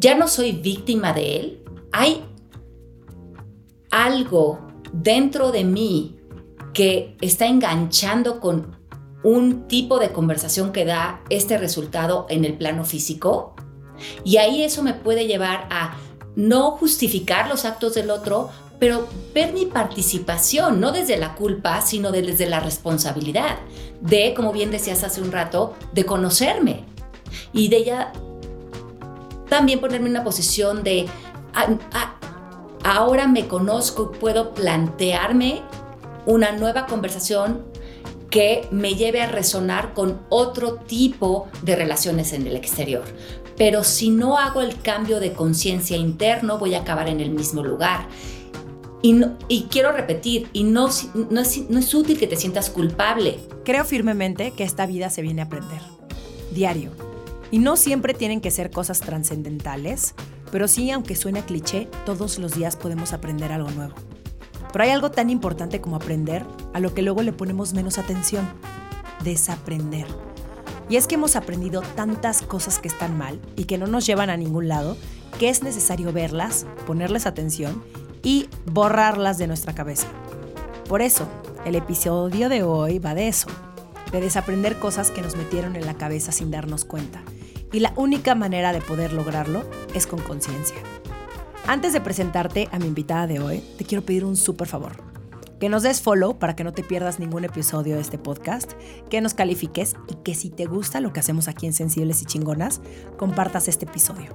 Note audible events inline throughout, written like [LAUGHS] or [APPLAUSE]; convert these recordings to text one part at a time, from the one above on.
ya no soy víctima de él, hay algo dentro de mí que está enganchando con un tipo de conversación que da este resultado en el plano físico. Y ahí eso me puede llevar a no justificar los actos del otro, pero ver mi participación, no desde la culpa, sino desde la responsabilidad, de, como bien decías hace un rato, de conocerme y de ella también ponerme en una posición de, ah, ah, ahora me conozco, puedo plantearme una nueva conversación que me lleve a resonar con otro tipo de relaciones en el exterior. Pero si no hago el cambio de conciencia interno, voy a acabar en el mismo lugar. Y, quiero repetir, y no, es, no es útil que te sientas culpable. Creo firmemente que esta vida se viene a aprender. Diario. Y no siempre tienen que ser cosas trascendentales, pero sí, aunque suene cliché, todos los días podemos aprender algo nuevo. Pero hay algo tan importante como aprender a lo que luego le ponemos menos atención. Desaprender. Y es que hemos aprendido tantas cosas que están mal y que no nos llevan a ningún lado, que es necesario verlas, ponerles atención y borrarlas de nuestra cabeza. Por eso, el episodio de hoy va de eso, de desaprender cosas que nos metieron en la cabeza sin darnos cuenta. Y la única manera de poder lograrlo es con conciencia. Antes de presentarte a mi invitada de hoy, te quiero pedir un súper favor. Que nos des follow para que no te pierdas ningún episodio de este podcast, que nos califiques y que si te gusta lo que hacemos aquí en Sensibles y Chingonas, compartas este episodio.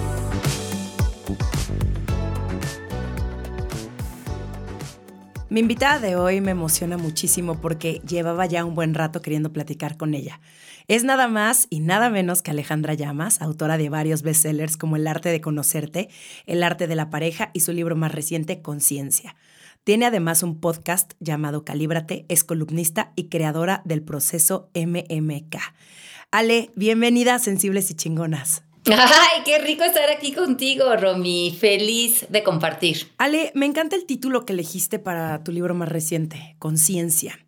Mi invitada de hoy me emociona muchísimo porque llevaba ya un buen rato queriendo platicar con ella. Es nada más y nada menos que Alejandra Llamas, autora de varios bestsellers como El arte de conocerte, El arte de la pareja y su libro más reciente, Conciencia. Tiene además un podcast llamado Calíbrate, es columnista y creadora del proceso MMK. Ale, bienvenida a Sensibles y Chingonas. Ay, qué rico estar aquí contigo, Romy. Feliz de compartir. Ale, me encanta el título que elegiste para tu libro más reciente, Conciencia.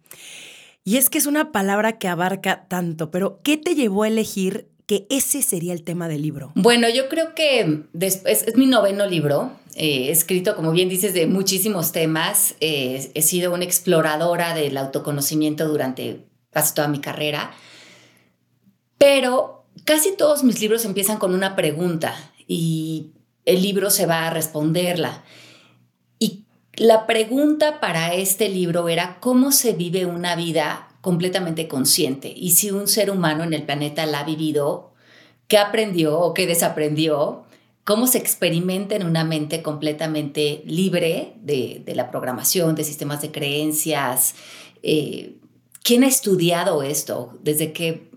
Y es que es una palabra que abarca tanto, pero ¿qué te llevó a elegir que ese sería el tema del libro? Bueno, yo creo que después, es mi noveno libro. he escrito, como bien dices, de muchísimos temas. he sido una exploradora del autoconocimiento durante casi toda mi carrera. Pero casi todos mis libros empiezan con una pregunta y el libro se va a responderla. Y la pregunta para este libro era cómo se vive una vida completamente consciente y si un ser humano en el planeta la ha vivido, qué aprendió o qué desaprendió, cómo se experimenta en una mente completamente libre de, la programación, de sistemas de creencias. Eh, ¿Quién ha estudiado esto? ¿Desde qué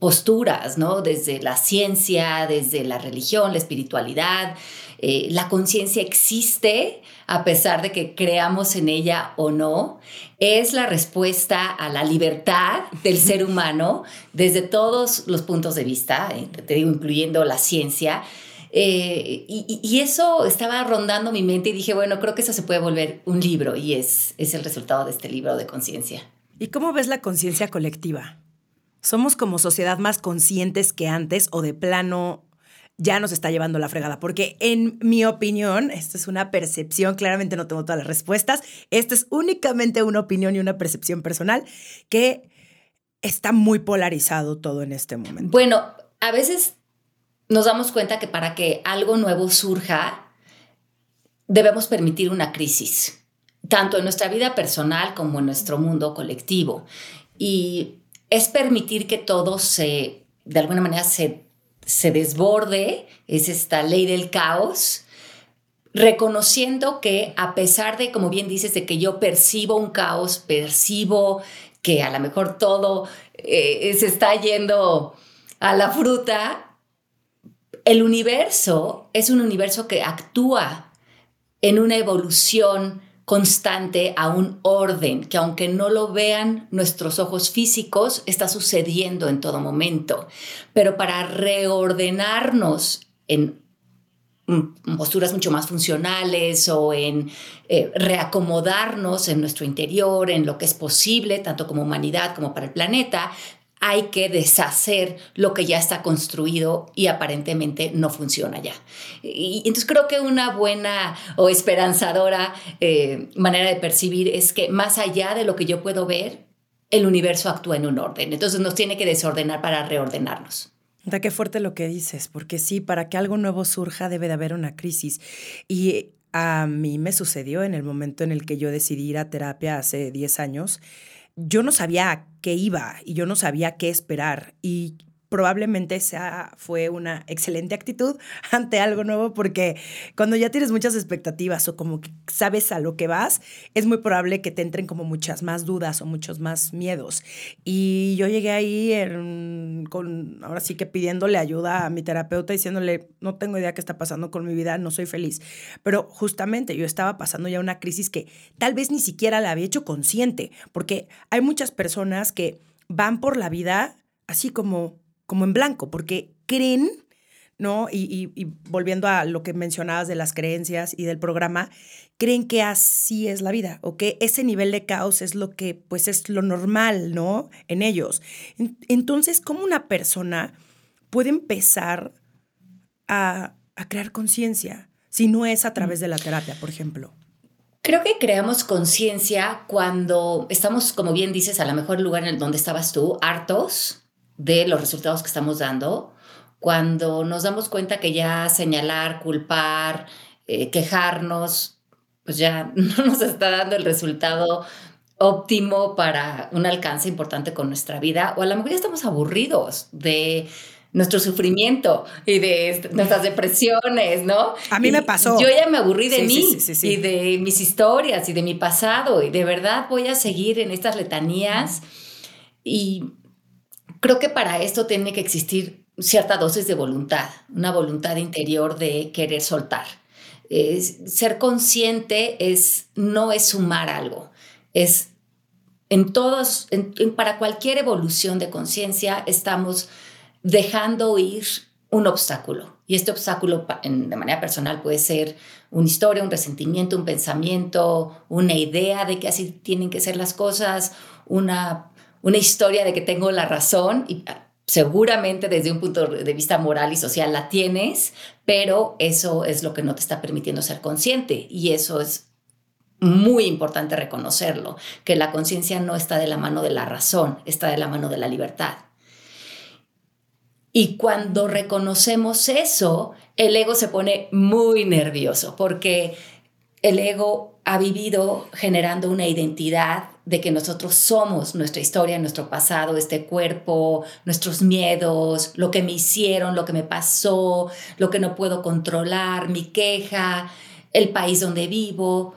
posturas, ¿no? Desde la ciencia, desde la religión, la espiritualidad. Eh, la conciencia existe a pesar de que creamos en ella o no. Es la respuesta a la libertad del [LAUGHS] ser humano desde todos los puntos de vista, eh, te digo, incluyendo la ciencia. Eh, y, eso estaba rondando mi mente y dije, bueno, creo que eso se puede volver un libro y es, es el resultado de este libro de conciencia. ¿Y cómo ves la conciencia colectiva? Somos como sociedad más conscientes que antes o de plano ya nos está llevando la fregada. Porque en mi opinión, esta es una percepción, claramente no tengo todas las respuestas, esta es únicamente una opinión y una percepción personal que está muy polarizado todo en este momento. Bueno, a veces nos damos cuenta que para que algo nuevo surja, debemos permitir una crisis, tanto en nuestra vida personal como en nuestro mundo colectivo. Y es permitir que todo se, de alguna manera, se, se desborde, es esta ley del caos, reconociendo que a pesar de, como bien dices, de que yo percibo un caos, percibo que a lo mejor todo eh, se está yendo a la fruta, el universo es un universo que actúa en una evolución constante a un orden que aunque no lo vean nuestros ojos físicos, está sucediendo en todo momento. Pero para reordenarnos en posturas mucho más funcionales o en eh, reacomodarnos en nuestro interior, en lo que es posible, tanto como humanidad como para el planeta, hay que deshacer lo que ya está construido y aparentemente no funciona ya. Y, entonces creo que una buena o esperanzadora eh, manera de percibir es que más allá de lo que yo puedo ver, el universo actúa en un orden. Entonces nos tiene que desordenar para reordenarnos. Da qué fuerte lo que dices, porque sí, para que algo nuevo surja debe de haber una crisis. Y a mí me sucedió en el momento en el que yo decidí ir a terapia hace 10 años yo no sabía qué iba y yo no sabía qué esperar. Y probablemente esa fue una excelente actitud [LAUGHS] ante algo nuevo porque cuando ya tienes muchas expectativas o como sabes a lo que vas, es muy probable que te entren como muchas más dudas o muchos más miedos. Y yo llegué ahí con, ahora sí que pidiéndole ayuda a mi terapeuta, diciéndole, no tengo idea qué está pasando con mi vida, no soy feliz. Pero justamente yo estaba pasando ya una crisis que tal vez ni siquiera la había hecho consciente, porque hay muchas personas que van por la vida así como como en blanco, porque creen, ¿no? Y, volviendo a lo que mencionabas de las creencias y del programa, creen que así es la vida o que ese nivel de caos es lo que, pues, es lo normal, ¿no? En ellos. Entonces, ¿cómo una persona puede empezar a, a crear conciencia si no es a través de la terapia, por ejemplo? Creo que creamos conciencia cuando estamos, como bien dices, a lo mejor lugar en donde estabas tú, hartos de los resultados que estamos dando, cuando nos damos cuenta que ya señalar, culpar, eh, quejarnos, pues ya [LAUGHS] no nos está dando el resultado óptimo para un alcance importante con nuestra vida, o a lo mejor ya estamos aburridos de nuestro sufrimiento y de nuestras depresiones, ¿no? A mí me pasó. Yo ya me aburrí de mí y de mis historias y de mi pasado y de verdad voy a seguir en estas letanías y Creo que para esto tiene que existir cierta dosis de voluntad, una voluntad interior de querer soltar. ser consciente es, no es sumar algo, es en todos, para cualquier evolución de conciencia estamos dejando ir un obstáculo. Y este obstáculo de manera personal puede ser una historia, un resentimiento, un pensamiento, una idea de que así tienen que ser las cosas, una una historia de que tengo la razón y ah, seguramente desde un punto de vista moral y social la tienes, pero eso es lo que no te está permitiendo ser consciente y eso es muy importante reconocerlo, que la conciencia no está de la mano de la razón, está de la mano de la libertad. Y cuando reconocemos eso, el ego se pone muy nervioso porque el ego ha vivido generando una identidad de que nosotros somos nuestra historia, nuestro pasado, este cuerpo, nuestros miedos, lo que me hicieron, lo que me pasó, lo que no puedo controlar, mi queja, el país donde vivo,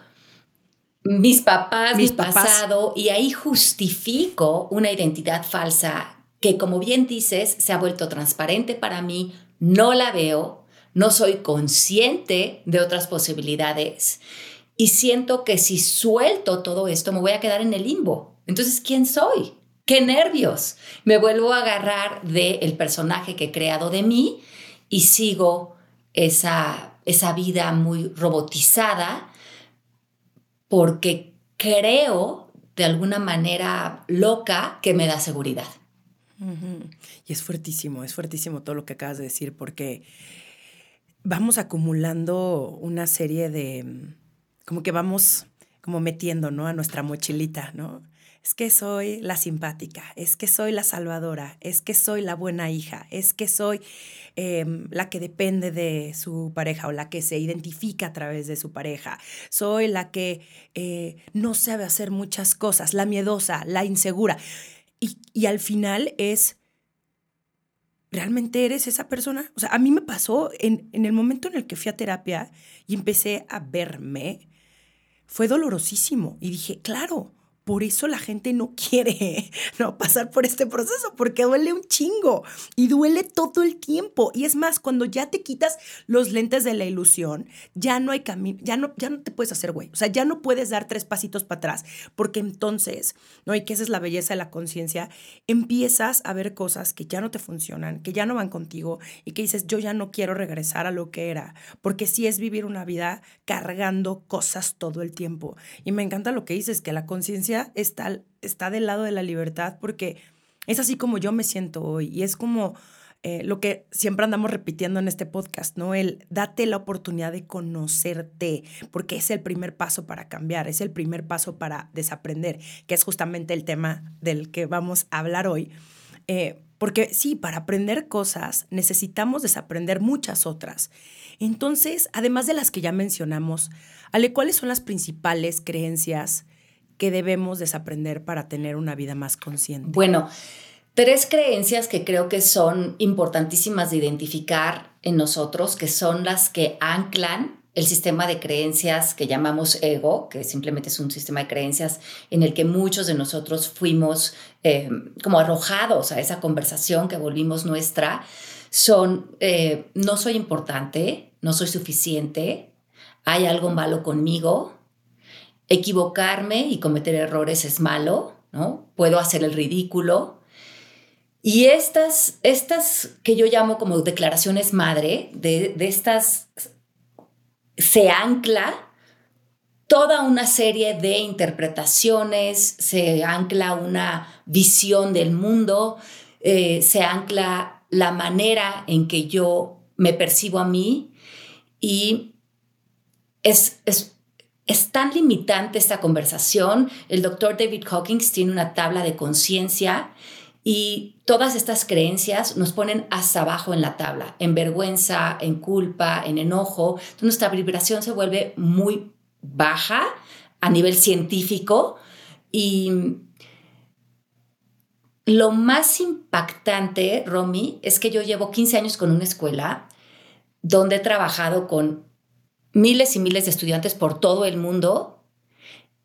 mis papás, mi pasado, y ahí justifico una identidad falsa que, como bien dices, se ha vuelto transparente para mí, no la veo, no soy consciente de otras posibilidades y siento que si suelto todo esto me voy a quedar en el limbo. Entonces, ¿quién soy? ¡Qué nervios! Me vuelvo a agarrar del personaje que he creado de mí y sigo esa, esa vida muy robotizada porque creo de alguna manera loca que me da seguridad. Y es fuertísimo, es fuertísimo todo lo que acabas de decir porque vamos acumulando una serie de, como que vamos como metiendo, ¿no? A nuestra mochilita, ¿no? Es que soy la simpática, es que soy la salvadora, es que soy la buena hija, es que soy em, la que depende de su pareja o la que se identifica a través de su pareja, soy la que eh, no sabe hacer muchas cosas, la miedosa, la insegura. Y, y al final es, ¿realmente eres esa persona? O sea, a mí me pasó en, en el momento en el que fui a terapia y empecé a verme, fue dolorosísimo. Y dije, claro, por eso la gente no quiere [LAUGHS] ¿no? pasar por este proceso, porque duele un chingo y duele todo el tiempo. Y es más, cuando ya te quitas los lentes de la ilusión, ya no hay camino, ya no, ya no te puedes hacer güey. O sea, ya no puedes dar tres pasitos para atrás, porque entonces, ¿no? Y que esa es la belleza de la conciencia, empiezas a ver cosas que ya no te funcionan, que ya no van contigo y que dices, yo ya no quiero regresar a lo que era, porque sí es vivir una vida cargando cosas todo el tiempo. Y me encanta lo que dices, que la conciencia está, está del lado de la libertad porque es así como yo me siento hoy y es como eh, lo que siempre andamos repitiendo en este podcast, ¿no? El date la oportunidad de conocerte, porque es el primer paso para cambiar, es el primer paso para desaprender, que es justamente el tema del que vamos a hablar hoy. Eh, porque sí, para aprender cosas necesitamos desaprender muchas otras. Entonces, además de las que ya mencionamos, Ale, ¿cuáles son las principales creencias que debemos desaprender para tener una vida más consciente? Bueno, tres creencias que creo que son importantísimas de identificar en nosotros, que son las que anclan el sistema de creencias que llamamos ego, que simplemente es un sistema de creencias en el que muchos de nosotros fuimos eh, como arrojados a esa conversación que volvimos nuestra, son eh, no soy importante, no soy suficiente, hay algo malo conmigo, equivocarme y cometer errores es malo, ¿no? Puedo hacer el ridículo. Y estas, estas que yo llamo como declaraciones madre, de, estas se ancla toda una serie de interpretaciones, se ancla una visión del mundo, eh, se ancla la manera en que yo me percibo a mí y es, es es tan limitante esta conversación. El doctor David Hawkins tiene una tabla de conciencia y todas estas creencias nos ponen hasta abajo en la tabla, en vergüenza, en culpa, en enojo. Entonces nuestra vibración se vuelve muy baja a nivel científico y lo más impactante, Romy, es que yo llevo 15 años con una escuela donde he trabajado con miles y miles de estudiantes por todo el mundo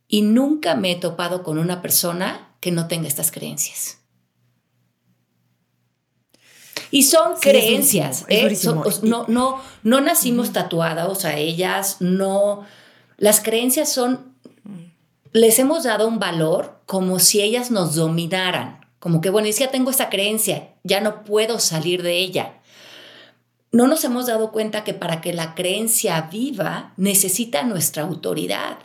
y nunca me he topado con una persona que no tenga estas creencias. Y son creencias, ¿eh? no, no, no nacimos tatuadas a ellas, no. Las creencias son, les hemos dado un valor como si ellas nos dominaran, como que, bueno, ya tengo esta creencia, ya no puedo salir de ella no nos hemos dado cuenta que para que la creencia viva necesita nuestra autoridad,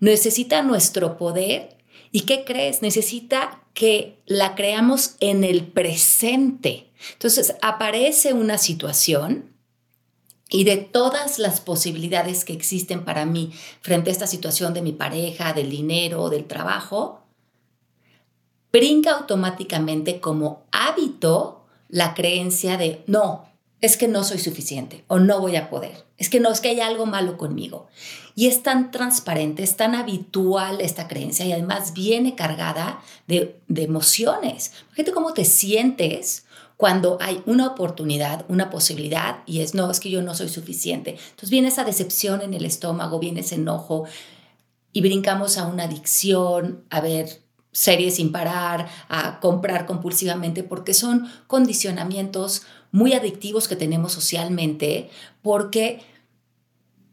necesita nuestro poder. ¿Y qué crees? Necesita que la creamos en el presente. Entonces aparece una situación y de todas las posibilidades que existen para mí frente a esta situación de mi pareja, del dinero, del trabajo, brinca automáticamente como hábito la creencia de, no, es que no soy suficiente o no voy a poder. Es que no, es que hay algo malo conmigo. Y es tan transparente, es tan habitual esta creencia y además viene cargada de, emociones. Fíjate cómo te sientes cuando hay una oportunidad, una posibilidad y es, no, es que yo no soy suficiente. Entonces viene esa decepción en el estómago, viene ese enojo y brincamos a una adicción, a ver series sin parar, a comprar compulsivamente, porque son condicionamientos muy adictivos que tenemos socialmente porque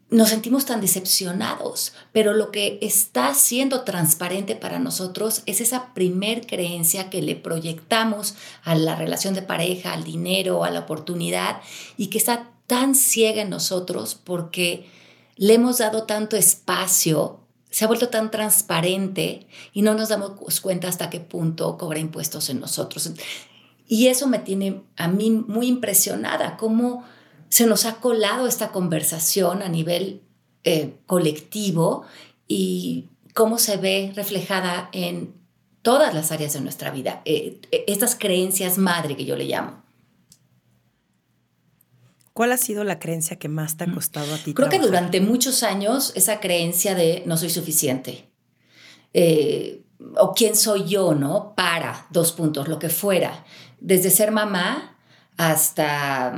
nos sentimos tan decepcionados, pero lo que está siendo transparente para nosotros es esa primer creencia que le proyectamos a la relación de pareja, al dinero, a la oportunidad y que está tan ciega en nosotros porque le hemos dado tanto espacio, se ha vuelto tan transparente y no nos damos cuenta hasta qué punto cobra impuestos en nosotros. Y eso me tiene a mí muy impresionada, cómo se nos ha colado esta conversación a nivel eh, colectivo y cómo se ve reflejada en todas las áreas de nuestra vida, eh, eh, estas creencias madre que yo le llamo. ¿Cuál ha sido la creencia que más te ha mm. costado a ti? Creo que durante muchos años esa creencia de no soy suficiente. O quién soy yo, ¿no? Para, dos puntos, lo que fuera desde ser mamá hasta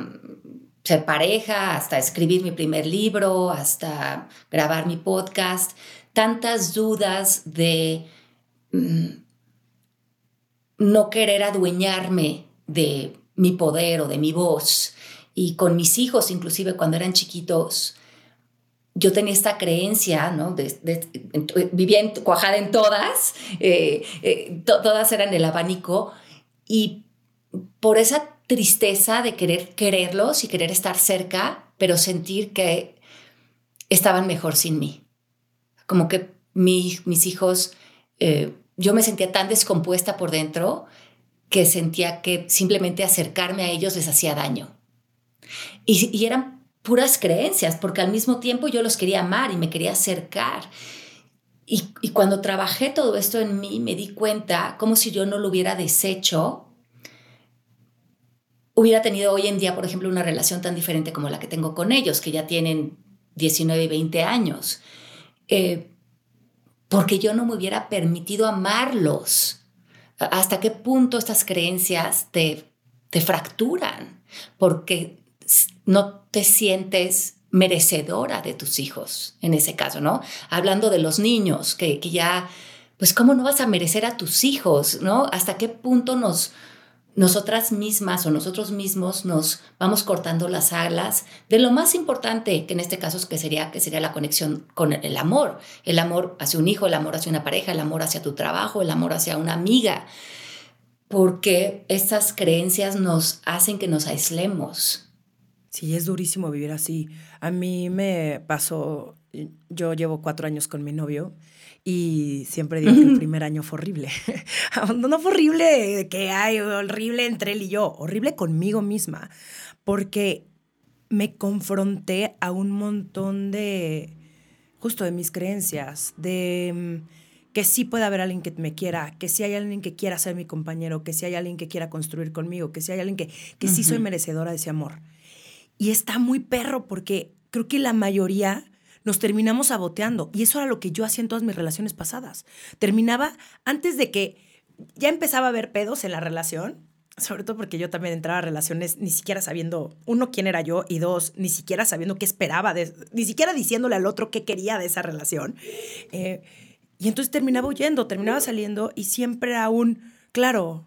ser pareja, hasta escribir mi primer libro, hasta grabar mi podcast, tantas dudas de mm, no querer adueñarme de mi poder o de mi voz. Y con mis hijos, inclusive cuando eran chiquitos, yo tenía esta creencia, ¿no? vivía cuajada en todas, eh, eh, todas eran el abanico, y por esa tristeza de querer quererlos y querer estar cerca, pero sentir que estaban mejor sin mí. Como que mis hijos, eh, yo me sentía tan descompuesta por dentro que sentía que simplemente acercarme a ellos les hacía daño. Y, y eran puras creencias, porque al mismo tiempo yo los quería amar y me quería acercar. Y, y, cuando trabajé todo esto en mí, me di cuenta como si yo no lo hubiera deshecho, hubiera tenido hoy en día, por ejemplo, una relación tan diferente como la que tengo con ellos, que ya tienen 19 y 20 años. Eh, porque yo no me hubiera permitido amarlos. ¿Hasta qué punto estas creencias te, te fracturan? Porque no te sientes merecedora de tus hijos, en ese caso, ¿no? Hablando de los niños, que, ya, pues, ¿cómo no vas a merecer a tus hijos, ¿no? ¿Hasta qué punto nos, nosotras mismas o nosotros mismos nos vamos cortando las alas de lo más importante, que en este caso es que sería, que sería la conexión con el amor, el amor hacia un hijo, el amor hacia una pareja, el amor hacia tu trabajo, el amor hacia una amiga, porque estas creencias nos hacen que nos aislemos. Sí, es durísimo vivir así. A mí me pasó, yo llevo cuatro años con mi novio y siempre digo que el primer año fue horrible. [LAUGHS] no fue horrible que hay, horrible entre él y yo, horrible conmigo misma, porque me confronté a un montón de, justo de mis creencias, de mm, que sí puede haber alguien que me quiera, que sí hay alguien que quiera ser mi compañero, que sí hay alguien que quiera construir conmigo, que sí hay alguien que, que sí soy merecedora de ese amor. Y está muy perro porque creo que la mayoría nos terminamos saboteando. Y eso era lo que yo hacía en todas mis relaciones pasadas. Terminaba antes de que ya empezaba a haber pedos en la relación, sobre todo porque yo también entraba a relaciones ni siquiera sabiendo, uno, quién era yo y dos, ni siquiera sabiendo qué esperaba, de, ni siquiera diciéndole al otro qué quería de esa relación. Eh, y entonces terminaba huyendo, terminaba saliendo y siempre aún, claro,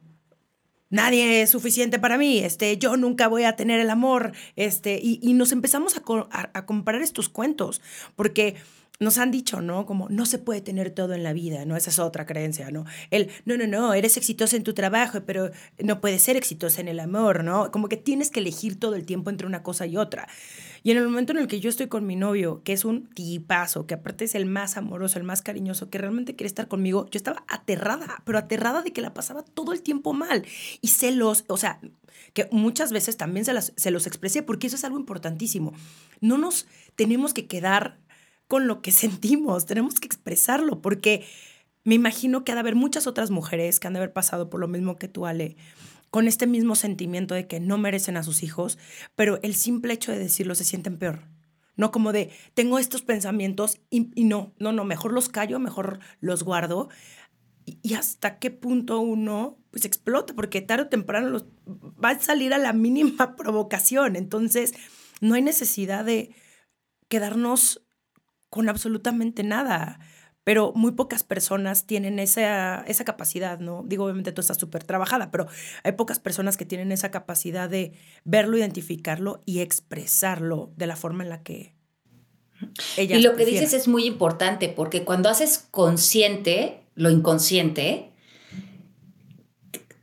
nadie es suficiente para mí, este, yo nunca voy a tener el amor, este, y, nos empezamos a, a, comparar estos cuentos, porque nos han dicho, ¿no? Como no se puede tener todo en la vida, ¿no? Esa es otra creencia, ¿no? El, no, no, no, eres exitosa en tu trabajo, pero no puedes ser exitosa en el amor, ¿no? Como que tienes que elegir todo el tiempo entre una cosa y otra. Y en el momento en el que yo estoy con mi novio, que es un tipazo, que aparte es el más amoroso, el más cariñoso, que realmente quiere estar conmigo, yo estaba aterrada, pero aterrada de que la pasaba todo el tiempo mal. Y celos, o sea, que muchas veces también se, las, se los expresé, porque eso es algo importantísimo. No nos tenemos que quedar con lo que [LAUGHS] sentimos, tenemos que expresarlo, porque me imagino que ha de haber muchas otras mujeres que han de haber pasado por lo mismo que tú, Ale, con este mismo sentimiento de que no merecen a sus hijos, pero el simple hecho de decirlo se sienten peor. No como de, tengo estos pensamientos y, no, no, no, mejor los callo, mejor los guardo. Y, hasta qué punto uno pues explota, porque tarde o temprano va a salir a la mínima [LAUGHS] provocación. Entonces, no hay necesidad de quedarnos con absolutamente nada. Pero muy pocas personas tienen esa, esa capacidad, ¿no? Digo, obviamente tú estás súper trabajada, pero hay pocas personas que tienen esa capacidad de verlo, identificarlo y expresarlo de la forma en la que ella. Y lo que dices es muy importante, porque cuando haces consciente lo inconsciente,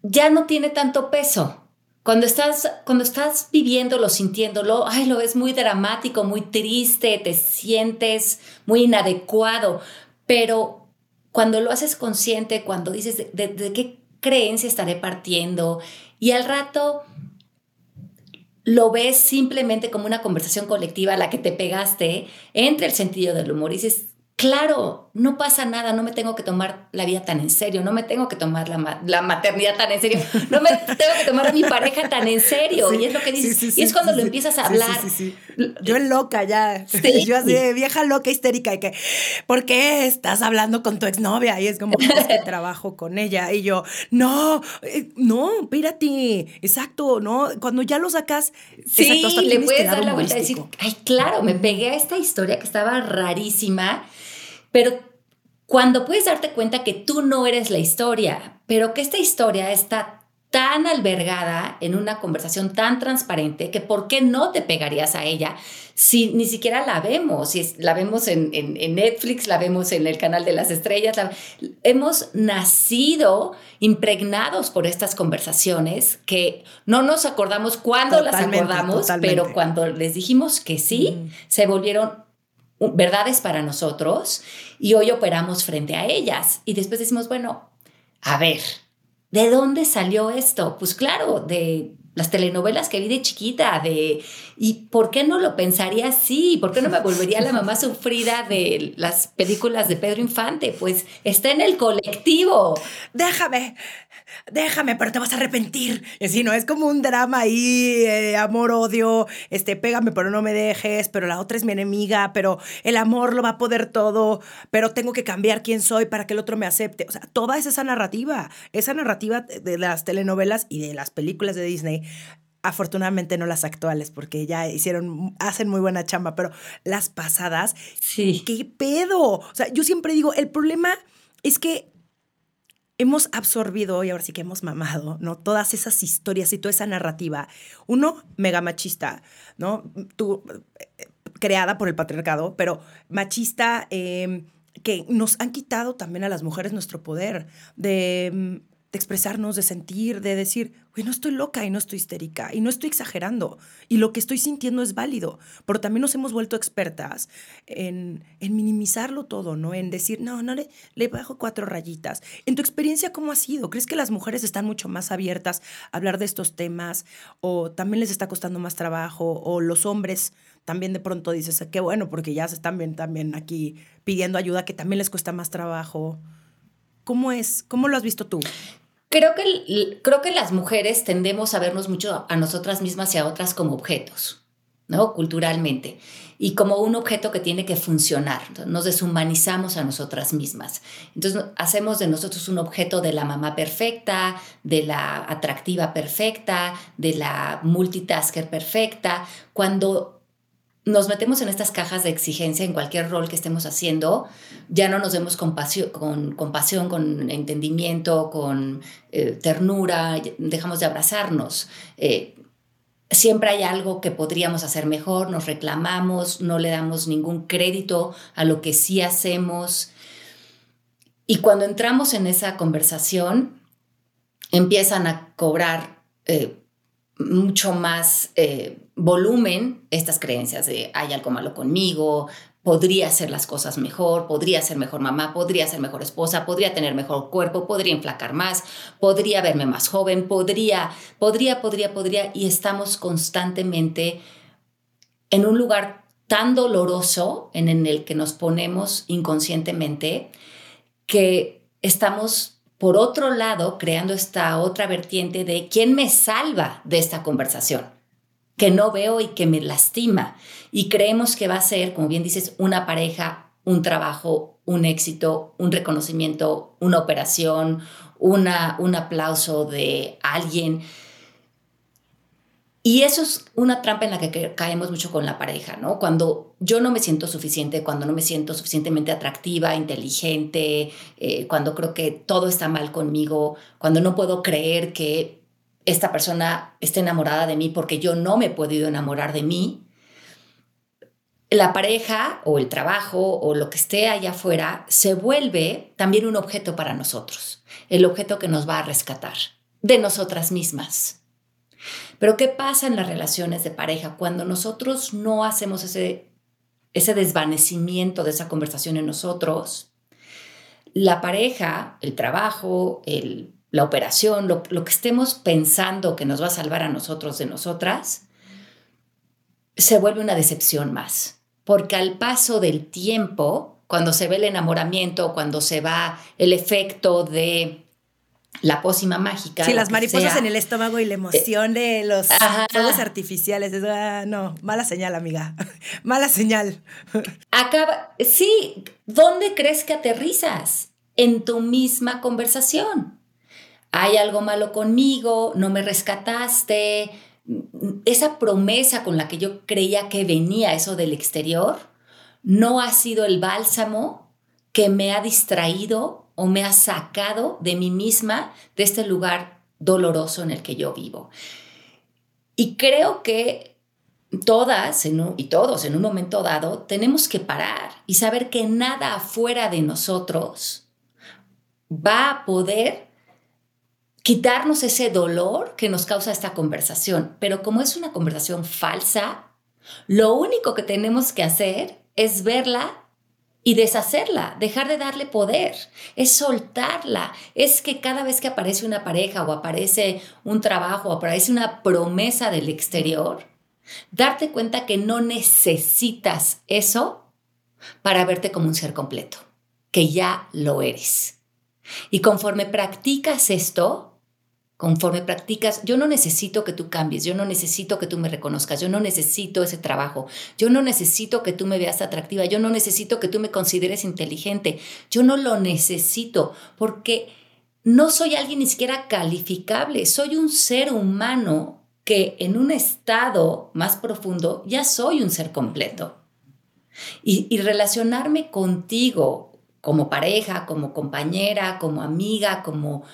ya no tiene tanto peso. Cuando estás, cuando estás viviéndolo, sintiéndolo, ay, lo ves muy dramático, muy triste, te sientes muy inadecuado, pero cuando lo haces consciente, cuando dices de, qué creencia estaré partiendo y al rato lo ves simplemente como una conversación colectiva a la que te pegaste entre el sentido del humor y dices, claro, no pasa nada, no me tengo que tomar la vida tan en serio, no me tengo que tomar la, la maternidad tan en serio, [LAUGHS] no me tengo que tomar a mi pareja tan en serio. y es lo que dices. y es cuando lo empiezas a hablar. Yo en loca ya. [LAUGHS] Yo así vieja loca histérica y que, ¿por qué estás hablando con tu exnovia? Y es como, es que [LAUGHS] trabajo con ella. Y yo, no, eh, no, espérate. Exacto, ¿no? Cuando ya lo sacas, sí, le puedes dar la vuelta y decir, ay, claro, me pegué a esta historia que estaba rarísima pero cuando puedes darte cuenta que tú no eres la historia, pero que esta historia está tan albergada en una conversación tan transparente que por qué no te pegarías a ella si ni siquiera la vemos, si la vemos en, Netflix, la vemos en el canal de las estrellas, hemos nacido impregnados por estas conversaciones que no nos acordamos cuándo las acordamos, pero cuando les dijimos que sí, se volvieron verdades para nosotros y hoy operamos frente a ellas y después decimos, bueno, a ver, ¿De dónde salió esto? Pues claro, de las telenovelas que vi de chiquita, de ¿y por qué no lo pensaría así? ¿Por qué no me volvería la mamá sufrida de las películas de Pedro Infante? Pues está en el colectivo. Déjame, déjame, pero te vas a arrepentir. Si no, es como un drama ahí, eh, amor, odio, este, pégame, pero no me dejes, pero la otra es mi enemiga, pero el amor lo va a poder todo, pero tengo que cambiar quién soy para que el otro me acepte. O sea, toda es esa narrativa, esa narrativa de las telenovelas y de las películas de Disney afortunadamente no las actuales, porque ya hicieron, hacen muy buena chamba, pero las pasadas, sí. ¿qué pedo? O sea, yo siempre digo, el problema es que hemos absorbido y ahora sí que hemos mamado, ¿no? Todas esas historias y toda esa narrativa. Uno, mega machista, ¿no? Tú, creada por el patriarcado, pero machista em, que nos han quitado también a las mujeres nuestro poder de de expresarnos, de sentir, de decir, güey, no estoy loca y no estoy histérica y no estoy exagerando y lo que estoy sintiendo es válido, pero también nos hemos vuelto expertas en, en minimizarlo todo, ¿no? En decir, no, no le, le bajo cuatro rayitas. En tu experiencia, ¿cómo ha sido? ¿Crees que las mujeres están mucho más abiertas a hablar de estos temas o también les está costando más trabajo o los hombres también de pronto dices, qué bueno, porque ya se están bien también aquí pidiendo ayuda que también les cuesta más trabajo? ¿Cómo es? ¿Cómo lo has visto tú? Creo que, creo que las mujeres tendemos a vernos mucho a nosotras mismas y a otras como objetos, ¿no? Culturalmente. Y como un objeto que tiene que funcionar. Nos deshumanizamos a nosotras mismas. Entonces hacemos de nosotros un objeto de la mamá perfecta, de la atractiva perfecta, de la multitasker perfecta, cuando nos metemos en estas cajas de exigencia en cualquier rol que estemos haciendo, ya no nos vemos con, con compasión, con entendimiento, con eh, ternura, dejamos de abrazarnos. Eh, siempre hay algo que podríamos hacer mejor, nos reclamamos, no le damos ningún crédito a lo que sí hacemos. Y cuando entramos en esa conversación, empiezan a cobrar eh, mucho más volumen estas creencias de hay algo malo conmigo, podría hacer las cosas mejor, podría ser mejor mamá, podría ser mejor esposa, podría tener mejor cuerpo, podría enflacar más, podría verme más joven, podría, podría, podría, podría, y estamos constantemente en un lugar tan doloroso en el que nos ponemos inconscientemente que estamos por otro lado, creando esta otra vertiente de quién me salva de esta conversación, que no veo y que me lastima. Y creemos que va a ser, como bien dices, una pareja, un trabajo, un éxito, un reconocimiento, una operación, una, un aplauso de alguien y eso es una trampa en la que caemos mucho con la pareja, ¿no? Cuando yo no me siento suficiente, cuando no me siento suficientemente atractiva, inteligente, eh, cuando creo que todo está mal conmigo, cuando no puedo creer que esta persona esté enamorada de mí porque yo no me he podido enamorar de mí, la pareja o el trabajo o lo que esté allá afuera se vuelve también un objeto para nosotros, el objeto que nos va a rescatar de nosotras mismas. Pero ¿qué pasa en las relaciones de pareja cuando nosotros no hacemos ese, ese desvanecimiento de esa conversación en nosotros? La pareja, el trabajo, el, la operación, lo, lo que estemos pensando que nos va a salvar a nosotros de nosotras, se vuelve una decepción más. Porque al paso del tiempo, cuando se ve el enamoramiento, cuando se va el efecto de la pócima mágica. Sí, las mariposas en el estómago y la emoción de los fuegos artificiales. Ah, no, mala señal, amiga. [LAUGHS] mala señal. Acaba, sí, ¿dónde crees que aterrizas? En tu misma conversación. Hay algo malo conmigo, no me rescataste. Esa promesa con la que yo creía que venía eso del exterior no ha sido el bálsamo que me ha distraído o me ha sacado de mí misma, de este lugar doloroso en el que yo vivo. Y creo que todas y todos en un momento dado tenemos que parar y saber que nada afuera de nosotros va a poder quitarnos ese dolor que nos causa esta conversación. Pero como es una conversación falsa, lo único que tenemos que hacer es verla y deshacerla, dejar de darle poder, es soltarla, es que cada vez que aparece una pareja o aparece un trabajo o aparece una promesa del exterior, darte cuenta que no necesitas eso para verte como un ser completo, que ya lo eres. Y conforme practicas esto, conforme practicas, yo no necesito que tú cambies, yo no necesito que tú me reconozcas, yo no necesito ese trabajo, yo no necesito que tú me veas atractiva, yo no necesito que tú me consideres inteligente, yo no lo necesito porque no soy alguien ni siquiera calificable, soy un ser humano que en un estado más profundo ya soy un ser completo. Y, relacionarme contigo como pareja, como compañera, como amiga, como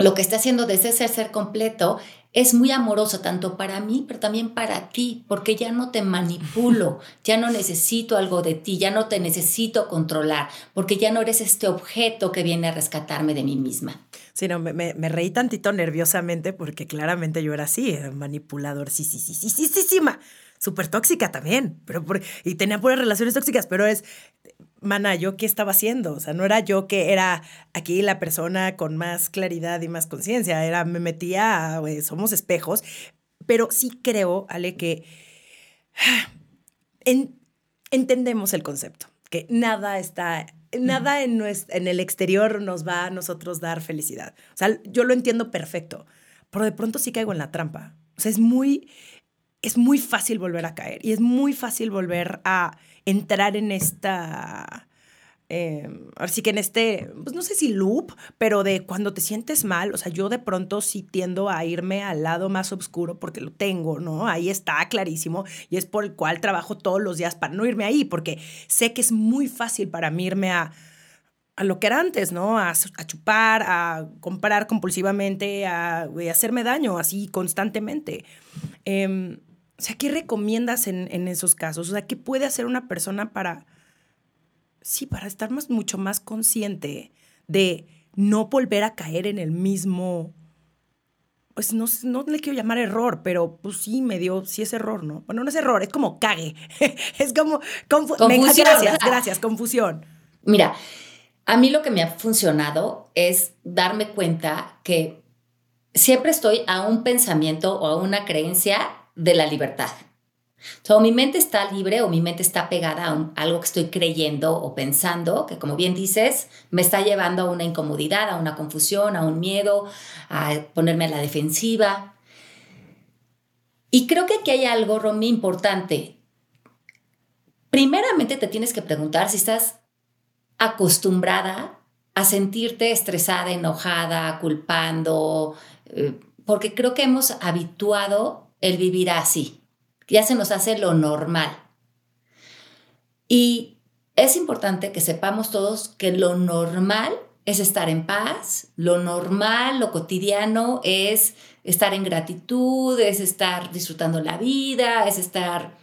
lo que está haciendo desde ese ser completo es muy amoroso tanto para mí, pero también para ti, porque ya no te manipulo, [LAUGHS] ya no necesito algo de ti, ya no te necesito controlar, porque ya no eres este objeto que viene a rescatarme de mí misma. Sí, no, me, me, reí tantito nerviosamente porque claramente yo era así, manipulador, sí, sí, sí, sí, sí, sí, sí, súper tóxica también, pero y tenía puras relaciones tóxicas, pero es, mana, ¿yo qué estaba haciendo? O sea, no era yo que era aquí la persona con más claridad y más conciencia, era, me metía, somos espejos, pero sí creo, Ale, que entendemos el concepto, que nada está, nada en, en el exterior nos va a nosotros dar felicidad. O sea, yo lo entiendo perfecto, pero de pronto sí caigo en la trampa. O sea, es muy, es muy fácil volver a caer y es muy fácil volver a entrar en esta, eh, así que en este, pues no sé si loop, pero de cuando te sientes mal, o sea, yo de pronto sí tiendo a irme al lado más oscuro porque lo tengo, ¿no? Ahí está clarísimo y es por el cual trabajo todos los días para no irme ahí, porque sé que es muy fácil para mí irme a, a lo que era antes, ¿no? A, chupar, a comprar compulsivamente, a, hacerme daño así constantemente. Eh, o sea, ¿qué recomiendas en, esos casos? O sea, ¿qué puede hacer una persona para, sí, para estar más, mucho más consciente de no volver a caer en el mismo, pues no, no le quiero llamar error, pero pues sí, me dio, sí es error, ¿no? Bueno, no es error, es como cague, [LAUGHS] es como, confusión. gracias, gracias, confusión. Mira, a mí lo que me ha funcionado es darme cuenta que siempre estoy a un pensamiento o a una creencia de la libertad. o mi mente está libre o mi mente está pegada a, algo que estoy creyendo o pensando, que como bien dices, me está llevando a una incomodidad, a una confusión, a un miedo, a ponerme a la defensiva. Y creo que aquí hay algo, Romy, importante. Primeramente te tienes que preguntar si estás acostumbrada a sentirte estresada, enojada, culpando, eh, porque creo que hemos habituado el vivir así. Ya se nos hace lo normal. Y es importante que sepamos todos que lo normal es estar en paz, lo normal, lo cotidiano es estar en gratitud, es estar disfrutando la vida, es estar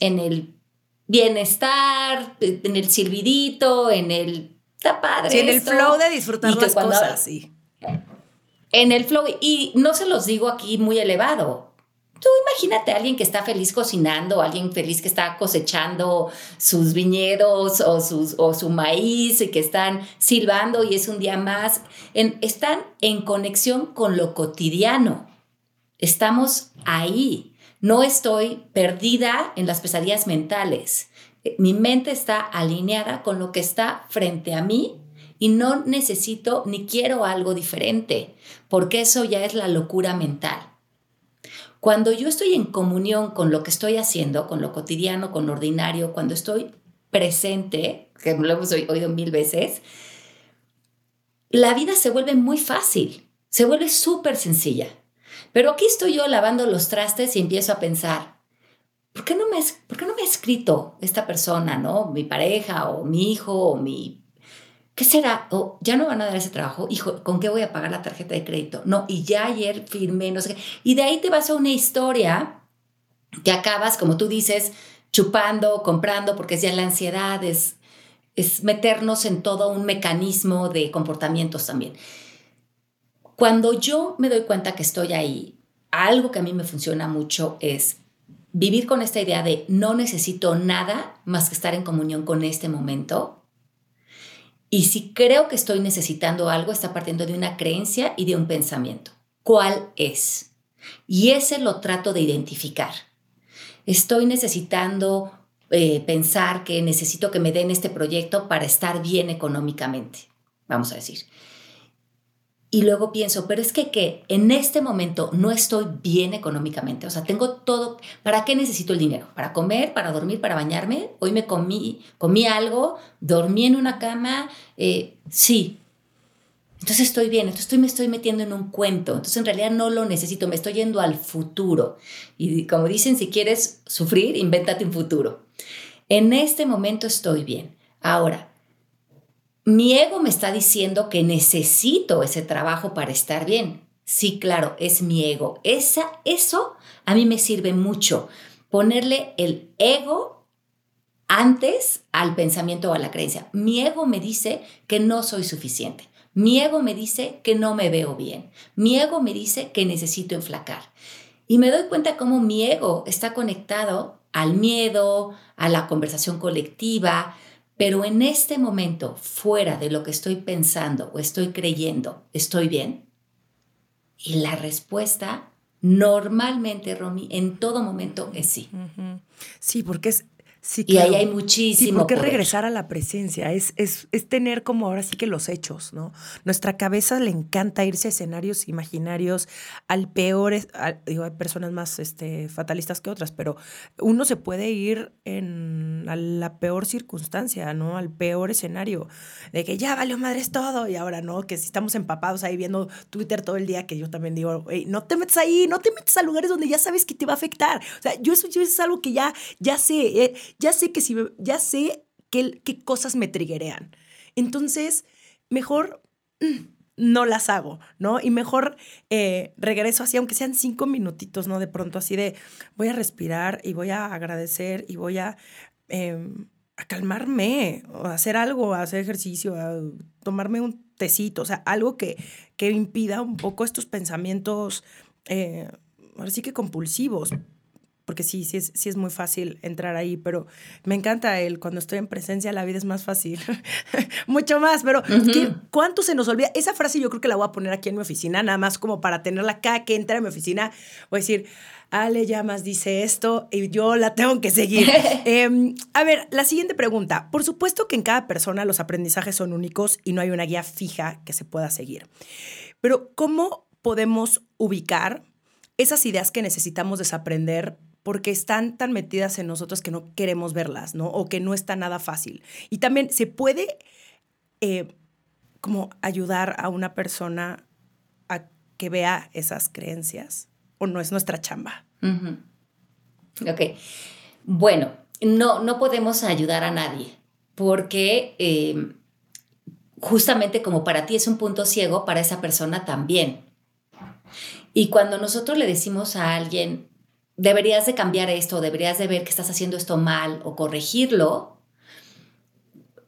en el bienestar, en el silbidito, en el... Está padre. Sí, en el flow de disfrutar las cosas, sí. En el flow, y no se los digo aquí muy elevado, Tú imagínate a alguien que está feliz cocinando, alguien feliz que está cosechando sus viñedos o, sus, o su maíz y que están silbando y es un día más. están en conexión con lo cotidiano. Estamos ahí. No estoy perdida en las pesadillas mentales. Mi mente está alineada con lo que está frente a mí y no necesito ni quiero algo diferente, porque eso ya es la locura mental. Cuando yo estoy en comunión con lo que estoy haciendo, con lo cotidiano, con lo ordinario, cuando estoy presente, que lo hemos oído mil veces, la vida se vuelve muy fácil, se vuelve súper sencilla. Pero aquí estoy yo lavando los trastes y empiezo a pensar, ¿por qué no me, por qué no me ha escrito esta persona, no? Mi pareja o mi hijo o mi... ¿Qué será? O ya no van a dar ese trabajo, hijo, ¿con qué voy a pagar la tarjeta de crédito? No, y ya ayer firmé, no sé qué. Y de ahí te vas a una historia que acabas, como tú dices, chupando, comprando, porque es ya la ansiedad, es, es meternos en todo un mecanismo de comportamientos también. Cuando yo me doy cuenta que estoy ahí, algo que a mí me funciona mucho es vivir con esta idea de no necesito nada más que estar en comunión con este momento. Y si creo que estoy necesitando algo, está partiendo de una creencia y de un pensamiento. ¿Cuál es? Y ese lo trato de identificar. Estoy necesitando eh, pensar que necesito que me den este proyecto para estar bien económicamente, vamos a decir. Y luego pienso, pero es que, que en este momento no estoy bien económicamente. O sea, tengo todo. ¿Para qué necesito el dinero? ¿Para comer? ¿Para dormir? ¿Para bañarme? Hoy me comí, comí algo, dormí en una cama. Eh, sí. Entonces estoy bien. Entonces me estoy metiendo en un cuento. Entonces en realidad no lo necesito. Me estoy yendo al futuro. Y como dicen, si quieres sufrir, invéntate un futuro. En este momento estoy bien. Ahora, mi ego me está diciendo que necesito ese trabajo para estar bien. Sí, claro, es mi ego. Esa, eso a mí me sirve mucho. Ponerle el ego antes al pensamiento o a la creencia. Mi ego me dice que no soy suficiente. Mi ego me dice que no me veo bien. Mi ego me dice que necesito enflacar. Y me doy cuenta cómo mi ego está conectado al miedo, a la conversación colectiva, pero en este momento, fuera de lo que estoy pensando o estoy creyendo, ¿estoy bien? Y la respuesta normalmente, Romy, en todo momento es sí. Sí, porque es, y ahí hay muchísimo. Sí, porque regresar a la presencia, es, es, es, tener como ahora sí que los hechos, ¿no? Nuestra cabeza le encanta irse a escenarios imaginarios al peor, digo, hay personas más este, fatalistas que otras, pero uno se puede ir en a la peor circunstancia, ¿no? Al peor escenario, de que ya valió madres todo y ahora, ¿no? Que si estamos empapados ahí viendo Twitter todo el día, que yo también digo, no te metes ahí, no te metes a lugares donde ya sabes que te va a afectar. O sea, yo eso, yo eso es algo que ya, ya sé. Eh, ya sé que si ya sé qué, qué cosas me triguerean. Entonces, mejor mm, no las hago, ¿no? Y mejor eh, regreso así, aunque sean cinco minutitos, ¿no? De pronto así de voy a respirar y voy a agradecer y voy a, em, a calmarme, a hacer algo, a hacer ejercicio, a tomarme un tecito, o sea, algo que, que impida un poco estos pensamientos, eh, ahora sí que compulsivos, porque sí, sí es, sí es muy fácil entrar ahí, pero me encanta el cuando estoy en presencia la vida es más fácil, [LAUGHS] mucho más, pero ¿cuánto se nos olvida? Esa frase yo creo que la voy a poner aquí en mi oficina, nada más como para tenerla acá, que entra en mi oficina, voy a decir, Ale Llamas dice esto y yo la tengo que seguir. [LAUGHS] Em, a ver, la siguiente pregunta. Por supuesto que en cada persona los aprendizajes son únicos y no hay una guía fija que se pueda seguir, pero ¿cómo podemos ubicar esas ideas que necesitamos desaprender porque están tan metidas en nosotros que no queremos verlas, ¿no? O que no está nada fácil. Y también se puede eh, como ayudar a una persona a que vea esas creencias, o no es nuestra chamba. Ok. Bueno, no, no podemos ayudar a nadie, porque eh, justamente como para ti es un punto ciego, para esa persona también. Y cuando nosotros le decimos a alguien, deberías de cambiar esto, deberías de ver que estás haciendo esto mal o corregirlo,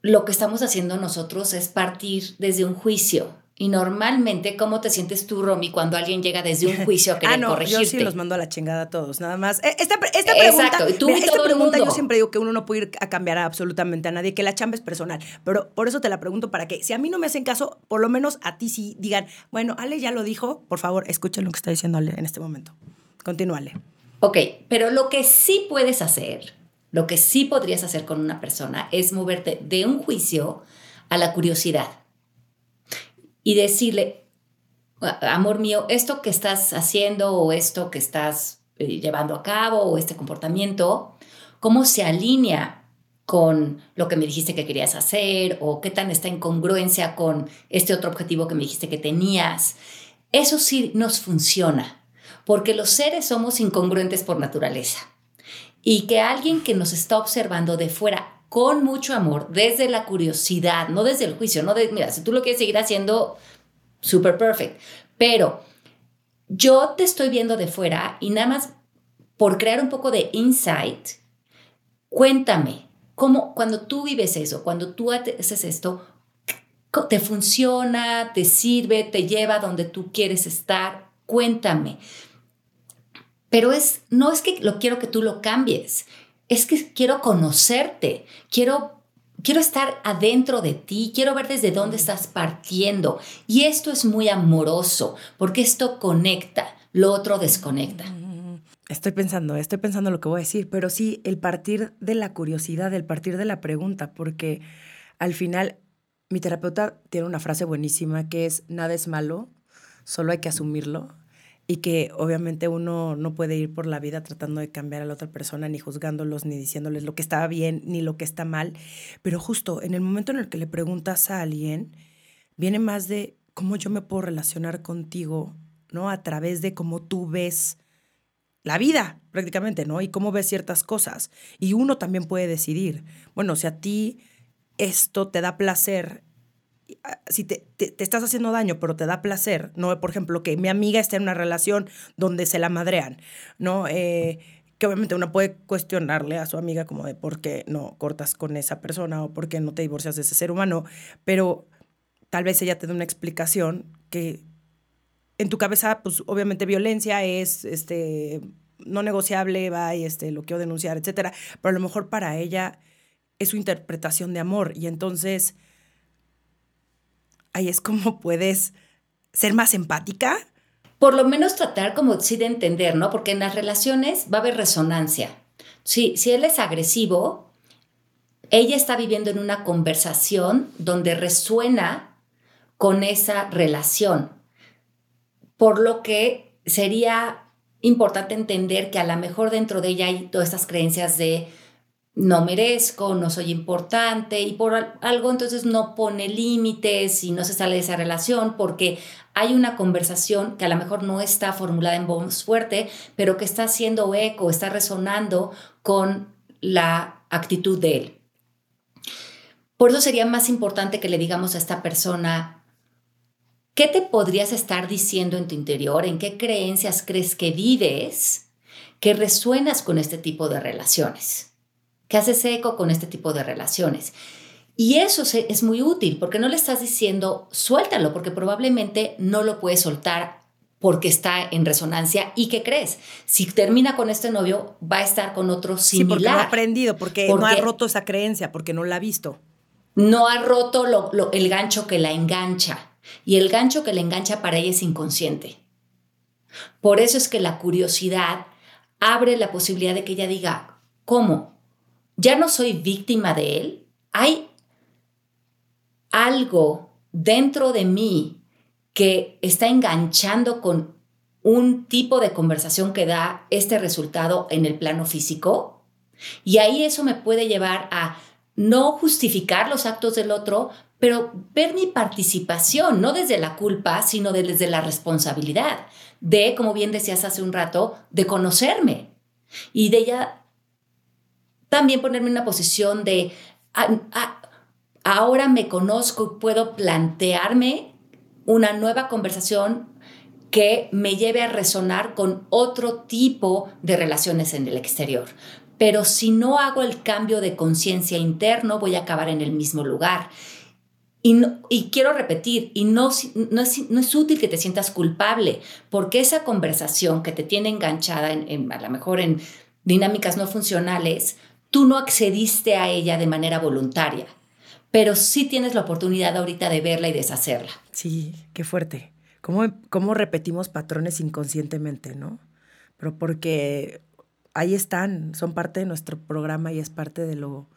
lo que estamos haciendo nosotros es partir desde un juicio. Y normalmente, ¿cómo te sientes tú, Romy, cuando alguien llega desde un [LAUGHS] juicio a querer ah, no, corregirte? Yo sí los mando a la chingada a todos, nada más. Eh, esta, esta pregunta, Exacto, y tú y esta pregunta yo siempre digo que uno no puede ir a cambiar absolutamente a nadie, que la chamba es personal. Pero por eso te la pregunto para que, si a mí no me hacen caso, por lo menos a ti sí digan, bueno, Ale ya lo dijo, por favor, escuchen lo que está diciendo Ale en este momento. Continúale. Ok, pero lo que sí puedes hacer, lo que sí podrías hacer con una persona es moverte de un juicio a la curiosidad y decirle, amor mío, esto que estás haciendo o esto que estás eh, llevando a cabo o este comportamiento, ¿cómo se alinea con lo que me dijiste que querías hacer o qué tan está en congruencia con este otro objetivo que me dijiste que tenías? Eso sí nos funciona porque los seres somos incongruentes por naturaleza. y que alguien que nos está observando de fuera con mucho amor, desde la curiosidad, no desde el juicio, no de, mira, si tú lo quieres seguir haciendo, super perfect, pero yo te estoy viendo de fuera y nada más por crear un poco de insight, cuéntame, cómo cuando tú vives eso, cuando tú haces esto, te funciona, te sirve, te lleva donde tú quieres estar, cuéntame. Pero es, no es que lo quiero que tú lo cambies, es que quiero conocerte, quiero, quiero estar adentro de ti, quiero ver desde dónde estás partiendo. Y esto es muy amoroso, porque esto conecta, lo otro desconecta. Estoy pensando, estoy pensando lo que voy a decir, pero sí, el partir de la curiosidad, el partir de la pregunta, porque al final mi terapeuta tiene una frase buenísima que es, nada es malo, solo hay que asumirlo y que obviamente uno no puede ir por la vida tratando de cambiar a la otra persona, ni juzgándolos, ni diciéndoles lo que está bien, ni lo que está mal. Pero justo en el momento en el que le preguntas a alguien, viene más de cómo yo me puedo relacionar contigo, ¿no? A través de cómo tú ves la vida, prácticamente, ¿no? Y cómo ves ciertas cosas. Y uno también puede decidir, bueno, si a ti esto te da placer si te, te, estás haciendo daño, pero te da placer, ¿no? Por ejemplo, que mi amiga esté en una relación donde se la madrean, ¿no? Eh, que obviamente uno puede cuestionarle a su amiga como de por qué no cortas con esa persona o por qué no te divorcias de ese ser humano, pero tal vez ella te dé una explicación que en tu cabeza, pues obviamente violencia es este no negociable, va y este lo quiero denunciar, etcétera, pero a lo mejor para ella es su interpretación de amor y entonces ahí es como puedes ser más empática. Por lo menos tratar como sí de entender, ¿no? Porque en las relaciones va a haber resonancia. Si, si él es agresivo, ella está viviendo en una conversación donde resuena con esa relación. Por lo que sería importante entender que a lo mejor dentro de ella hay todas estas creencias de no merezco, no soy importante y por algo entonces no pone límites y no se sale de esa relación porque hay una conversación que a lo mejor no está formulada en voz fuerte, pero que está haciendo eco, está resonando con la actitud de él. Por eso sería más importante que le digamos a esta persona, ¿qué te podrías estar diciendo en tu interior? ¿En qué creencias crees que vives que resuenas con este tipo de relaciones? Que haces eco con este tipo de relaciones. Y eso es muy útil porque no le estás diciendo suéltalo, porque probablemente no lo puedes soltar porque está en resonancia. ¿Y qué crees? Si termina con este novio, va a estar con otro similar. Sí, porque no ha aprendido, porque, no ha roto esa creencia, porque no la ha visto. No ha roto el gancho que la engancha. Y el gancho que la engancha para ella es inconsciente. Por eso es que la curiosidad abre la posibilidad de que ella diga, ¿cómo? Ya no soy víctima de él, hay algo dentro de mí que está enganchando con un tipo de conversación que da este resultado en el plano físico. Y ahí eso me puede llevar a no justificar los actos del otro, pero ver mi participación, no desde la culpa, sino desde la responsabilidad, de, como bien decías hace un rato, de conocerme y de ya también ponerme en una posición de, ah, ah, ahora me conozco y puedo plantearme una nueva conversación que me lleve a resonar con otro tipo de relaciones en el exterior. Pero si no hago el cambio de conciencia interno, voy a acabar en el mismo lugar. Y, y, quiero repetir, y no, no, es, no, es, útil que te sientas culpable, porque esa conversación que te tiene enganchada, en, a lo mejor en dinámicas no funcionales, tú no accediste a ella de manera voluntaria, pero sí tienes la oportunidad ahorita de verla y deshacerla. Sí, qué fuerte. ¿Cómo, cómo repetimos patrones inconscientemente, no? Pero porque ahí están, son parte de nuestro programa y es parte de lo,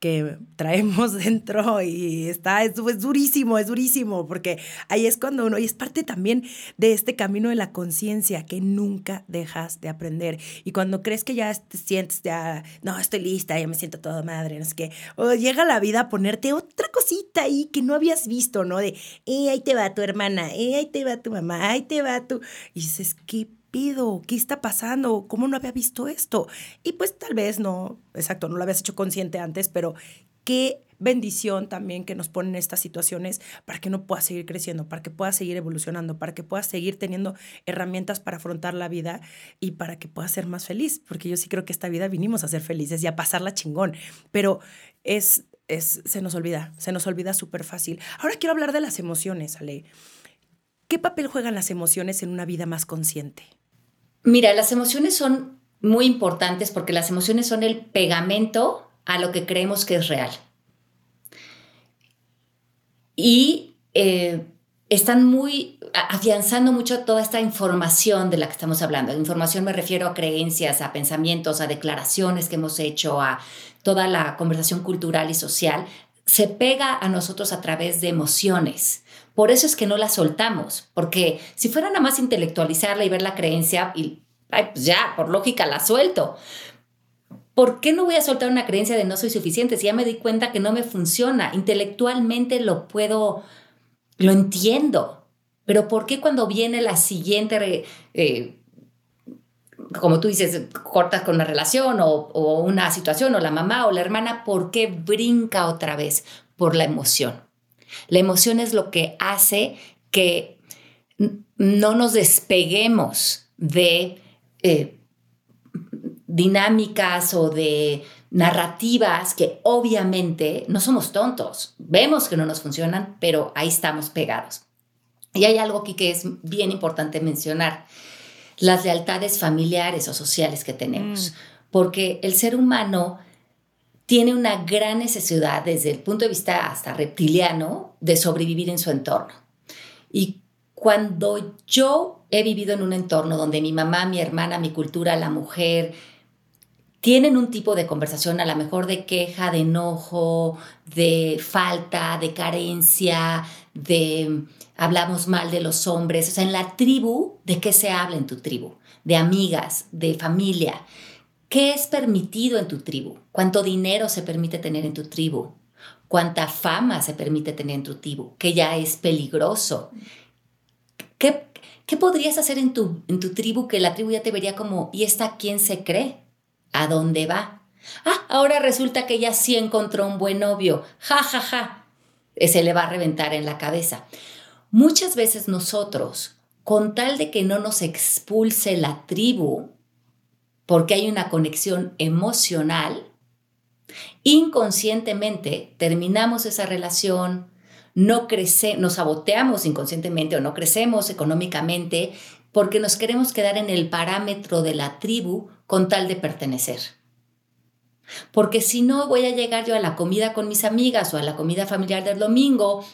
que traemos [LAUGHS] dentro y está, es, es, durísimo, es durísimo, porque ahí es cuando uno, y es parte también de este camino de la conciencia que nunca dejas de aprender. Y cuando crees que ya te sientes, ya, no, estoy lista, ya me siento toda madre, no qué, o llega la vida a ponerte otra cosita ahí que no habías visto, ¿no? De, eh, ahí te va tu hermana, eh, ahí te va tu mamá, ahí te va tu... Y dices, ¿qué pido? ¿Qué está pasando? ¿Cómo no había visto esto? Y pues tal vez no, exacto, no lo habías hecho consciente antes, pero qué bendición también que nos ponen estas situaciones para que no puedas seguir creciendo, para que puedas seguir evolucionando, para que puedas seguir teniendo herramientas para afrontar la vida y para que puedas ser más feliz, porque yo sí creo que esta vida vinimos a ser felices y a pasarla chingón, pero es, es se nos olvida, se nos olvida súper fácil. Ahora quiero hablar de las emociones, Ale. ¿Qué papel juegan las emociones en una vida más consciente? Mira, las emociones son muy importantes porque las emociones son el pegamento a lo que creemos que es real. Y eh, están muy afianzando mucho toda esta información de la que estamos hablando. Información me refiero a creencias, a pensamientos, a declaraciones que hemos hecho, a toda la conversación cultural y social. Se pega a nosotros a través de emociones. Por eso es que no la soltamos, porque si fuera nada más intelectualizarla y ver la creencia, y pues ya, por lógica la suelto. ¿Por qué no voy a soltar una creencia de no soy suficiente si ya me di cuenta que no me funciona? Intelectualmente lo puedo, lo entiendo, pero ¿por qué cuando viene la siguiente, eh, como tú dices, cortas con una relación o, o una situación o la mamá o la hermana, ¿por qué brinca otra vez? Por la emoción. La emoción es lo que hace que no nos despeguemos de eh, dinámicas o de narrativas que obviamente no somos tontos, vemos que no nos funcionan, pero ahí estamos pegados. Y hay algo aquí que es bien importante mencionar, las lealtades familiares o sociales que tenemos, mm. porque el ser humano tiene una gran necesidad desde el punto de vista hasta reptiliano de sobrevivir en su entorno. Y cuando yo he vivido en un entorno donde mi mamá, mi hermana, mi cultura, la mujer, tienen un tipo de conversación a lo mejor de queja, de enojo, de falta, de carencia, de hablamos mal de los hombres. O sea, en la tribu, ¿de qué se habla en tu tribu? De amigas, de familia. ¿Qué es permitido en tu tribu? ¿Cuánto dinero se permite tener en tu tribu? ¿Cuánta fama se permite tener en tu tribu? Que ya es peligroso. ¿Qué, qué podrías hacer en tu, en tu tribu que la tribu ya te vería como, ¿y esta quién se cree? ¿A dónde va? Ah, ahora resulta que ella sí encontró un buen novio. Ja, ja, ja. Se le va a reventar en la cabeza. Muchas veces nosotros, con tal de que no nos expulse la tribu, porque hay una conexión emocional, inconscientemente terminamos esa relación, no crece, nos saboteamos inconscientemente o no crecemos económicamente porque nos queremos quedar en el parámetro de la tribu con tal de pertenecer. Porque si no voy a llegar yo a la comida con mis amigas o a la comida familiar del domingo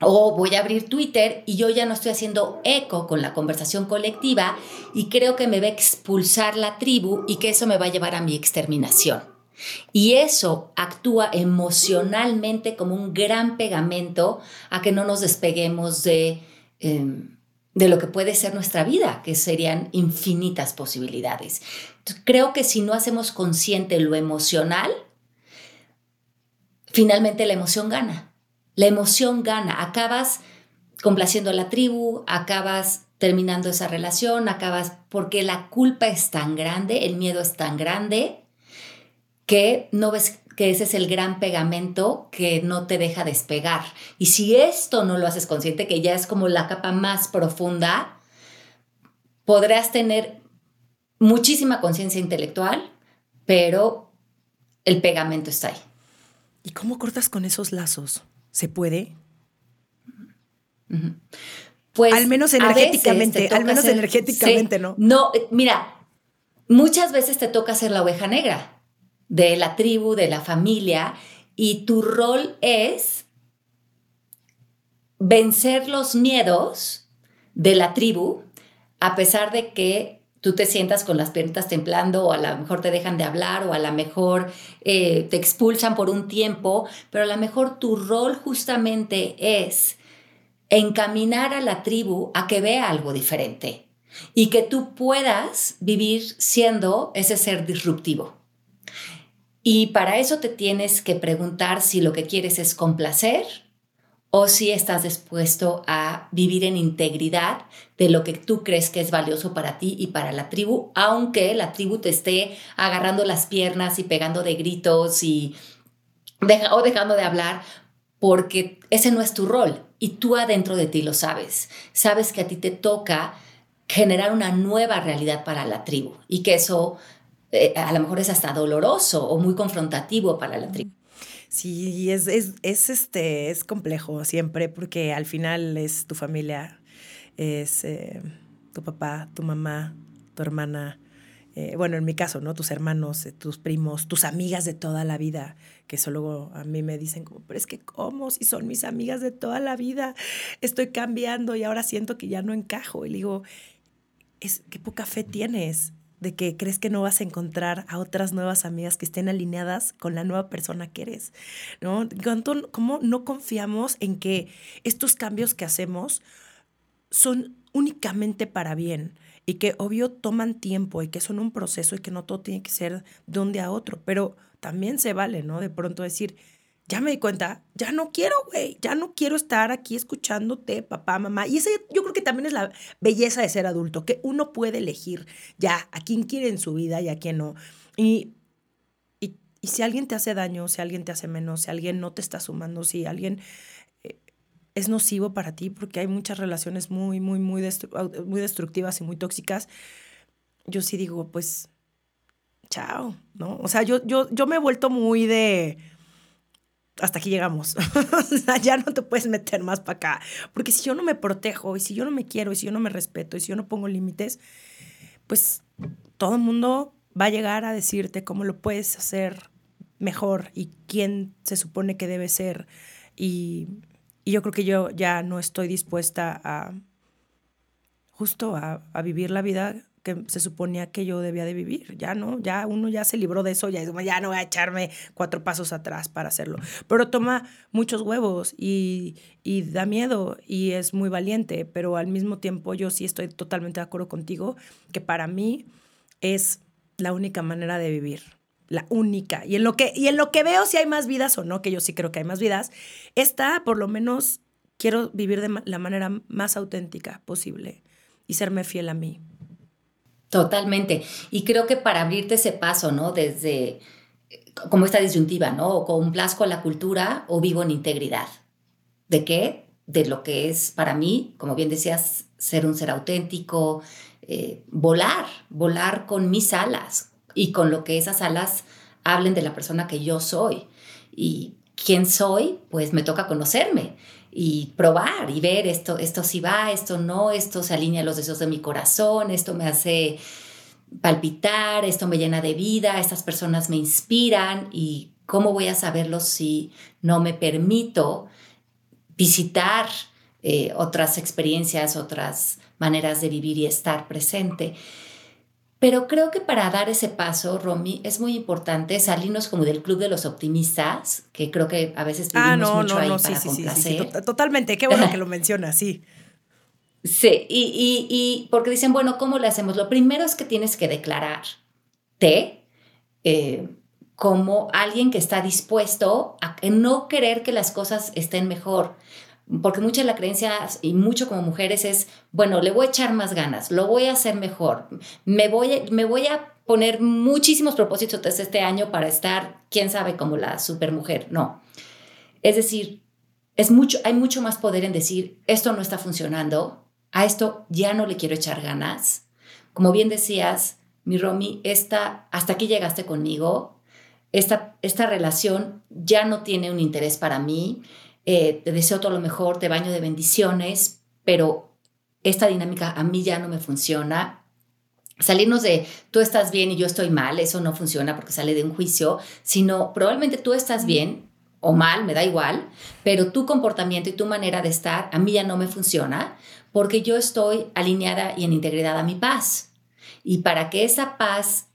o voy a abrir Twitter y yo ya no estoy haciendo eco con la conversación colectiva y creo que me va a expulsar la tribu y que eso me va a llevar a mi exterminación. Y eso actúa emocionalmente como un gran pegamento a que no nos despeguemos de... Em, de lo que puede ser nuestra vida, que serían infinitas posibilidades. creo que si no hacemos consciente lo emocional, finalmente la emoción gana. La emoción gana. Acabas complaciendo a la tribu, acabas terminando esa relación, acabas porque la culpa es tan grande, el miedo es tan grande que no ves que ese es el gran pegamento que no te deja despegar. Y si esto no lo haces consciente, que ya es como la capa más profunda, podrás tener muchísima conciencia intelectual, pero el pegamento está ahí. ¿Y cómo cortas con esos lazos? ¿Se puede? Pues al menos energéticamente, al menos energéticamente, ¿no? No, eh, mira, muchas veces te toca ser la oveja negra de la tribu, de la familia, y tu rol es vencer los miedos de la tribu, a pesar de que tú te sientas con las piernas temblando o a lo mejor te dejan de hablar o a lo mejor eh, te expulsan por un tiempo, pero a lo mejor tu rol justamente es encaminar a la tribu a que vea algo diferente y que tú puedas vivir siendo ese ser disruptivo. Y para eso te tienes que preguntar si lo que quieres es complacer o si estás dispuesto a vivir en integridad de lo que tú crees que es valioso para ti y para la tribu, aunque la tribu te esté agarrando las piernas y pegando de gritos y o dejando de hablar, porque ese no es tu rol y tú adentro de ti lo sabes. Sabes que a ti te toca generar una nueva realidad para la tribu y que eso eh, a lo mejor es hasta doloroso o muy confrontativo para la tribu. Sí, es, es, es, este, es complejo siempre porque al final es tu familia, es eh, tu papá, tu mamá, tu hermana, eh, bueno, en mi caso, ¿no? Tus hermanos, tus primos, tus amigas de toda la vida, que solo a mí me dicen como, pero es que ¿cómo? Si son mis amigas de toda la vida, estoy cambiando y ahora siento que ya no encajo. Y digo, es, qué poca fe tienes de que crees que no vas a encontrar a otras nuevas amigas que estén alineadas con la nueva persona que eres, ¿no? ¿Cómo no confiamos en que estos cambios que hacemos son únicamente para bien y que obvio toman tiempo y que son un proceso y que no todo tiene que ser de un día a otro, pero también se vale, ¿no? De pronto decir, ya me di cuenta, ya no quiero, güey, ya no quiero estar aquí escuchándote, papá, mamá. Y ese yo creo que también es la belleza de ser adulto, que uno puede elegir ya a quién quiere en su vida y a quién no. Y, y, si alguien te hace daño, si alguien te hace menos, si alguien no te está sumando, si alguien eh, es nocivo para ti, porque hay muchas relaciones muy, muy, muy, muy destructivas y muy tóxicas, yo sí digo, pues, chao, ¿no? O sea, yo, yo, yo me he vuelto muy de hasta aquí llegamos. [LAUGHS] ya no te puedes meter más para acá. Porque si yo no me protejo y si yo no me quiero y si yo no me respeto y si yo no pongo límites, pues todo el mundo va a llegar a decirte cómo lo puedes hacer mejor y quién se supone que debe ser. Y, y yo creo que yo ya no estoy dispuesta a justo a, a vivir la vida se suponía que yo debía de vivir. Ya no, ya uno ya se libró de eso, ya, ya no voy a echarme cuatro pasos atrás para hacerlo. Pero toma muchos huevos y, y da miedo y es muy valiente, pero al mismo tiempo yo sí estoy totalmente de acuerdo contigo que para mí es la única manera de vivir la única. Y en lo que, y en lo que veo si hay más vidas o no, que yo sí creo que hay más vidas, esta por lo menos quiero vivir de la manera más auténtica posible y serme fiel a mí. Totalmente. Y creo que para abrirte ese paso, ¿no? Desde como esta disyuntiva, ¿no? O complazco la cultura o vivo en integridad. ¿De qué? De lo que es para mí, como bien decías, ser un ser auténtico, eh, volar, volar con mis alas y con lo que esas alas hablen de la persona que yo soy. Y quién soy, pues me toca conocerme y probar y ver esto, esto sí va, esto no, esto se alinea a los deseos de mi corazón, esto me hace palpitar, esto me llena de vida, estas personas me inspiran y cómo voy a saberlo si no me permito visitar eh, otras experiencias, otras maneras de vivir y estar presente. Pero creo que para dar ese paso, Romy, es muy importante salirnos como del club de los optimistas, que creo que a veces ah, vivimos mucho ahí para complacer. totalmente, qué bueno que lo [LAUGHS] mencionas, sí. Sí, y, y, porque dicen, bueno, ¿cómo le hacemos? Lo primero es que tienes que declararte eh, como alguien que está dispuesto a no querer que las cosas estén mejor porque mucha de la creencia y mucho como mujeres es, bueno, le voy a echar más ganas, lo voy a hacer mejor, me voy me voy a poner muchísimos propósitos este año para estar, quién sabe, como la supermujer. No. Es decir, es mucho, hay mucho más poder en decir, esto no está funcionando, a esto ya no le quiero echar ganas. Como bien decías, mi Romy, esta, hasta aquí llegaste conmigo, esta, esta relación ya no tiene un interés para mí, eh, te deseo todo lo mejor, te baño de bendiciones, pero esta dinámica a mí ya no me funciona. Salirnos de tú estás bien y yo estoy mal, eso no funciona porque sale de un juicio, sino probablemente tú estás bien o mal, me da igual, pero tu comportamiento y tu manera de estar a mí ya no me funciona porque yo estoy alineada y en integridad a mi paz. Y para que esa paz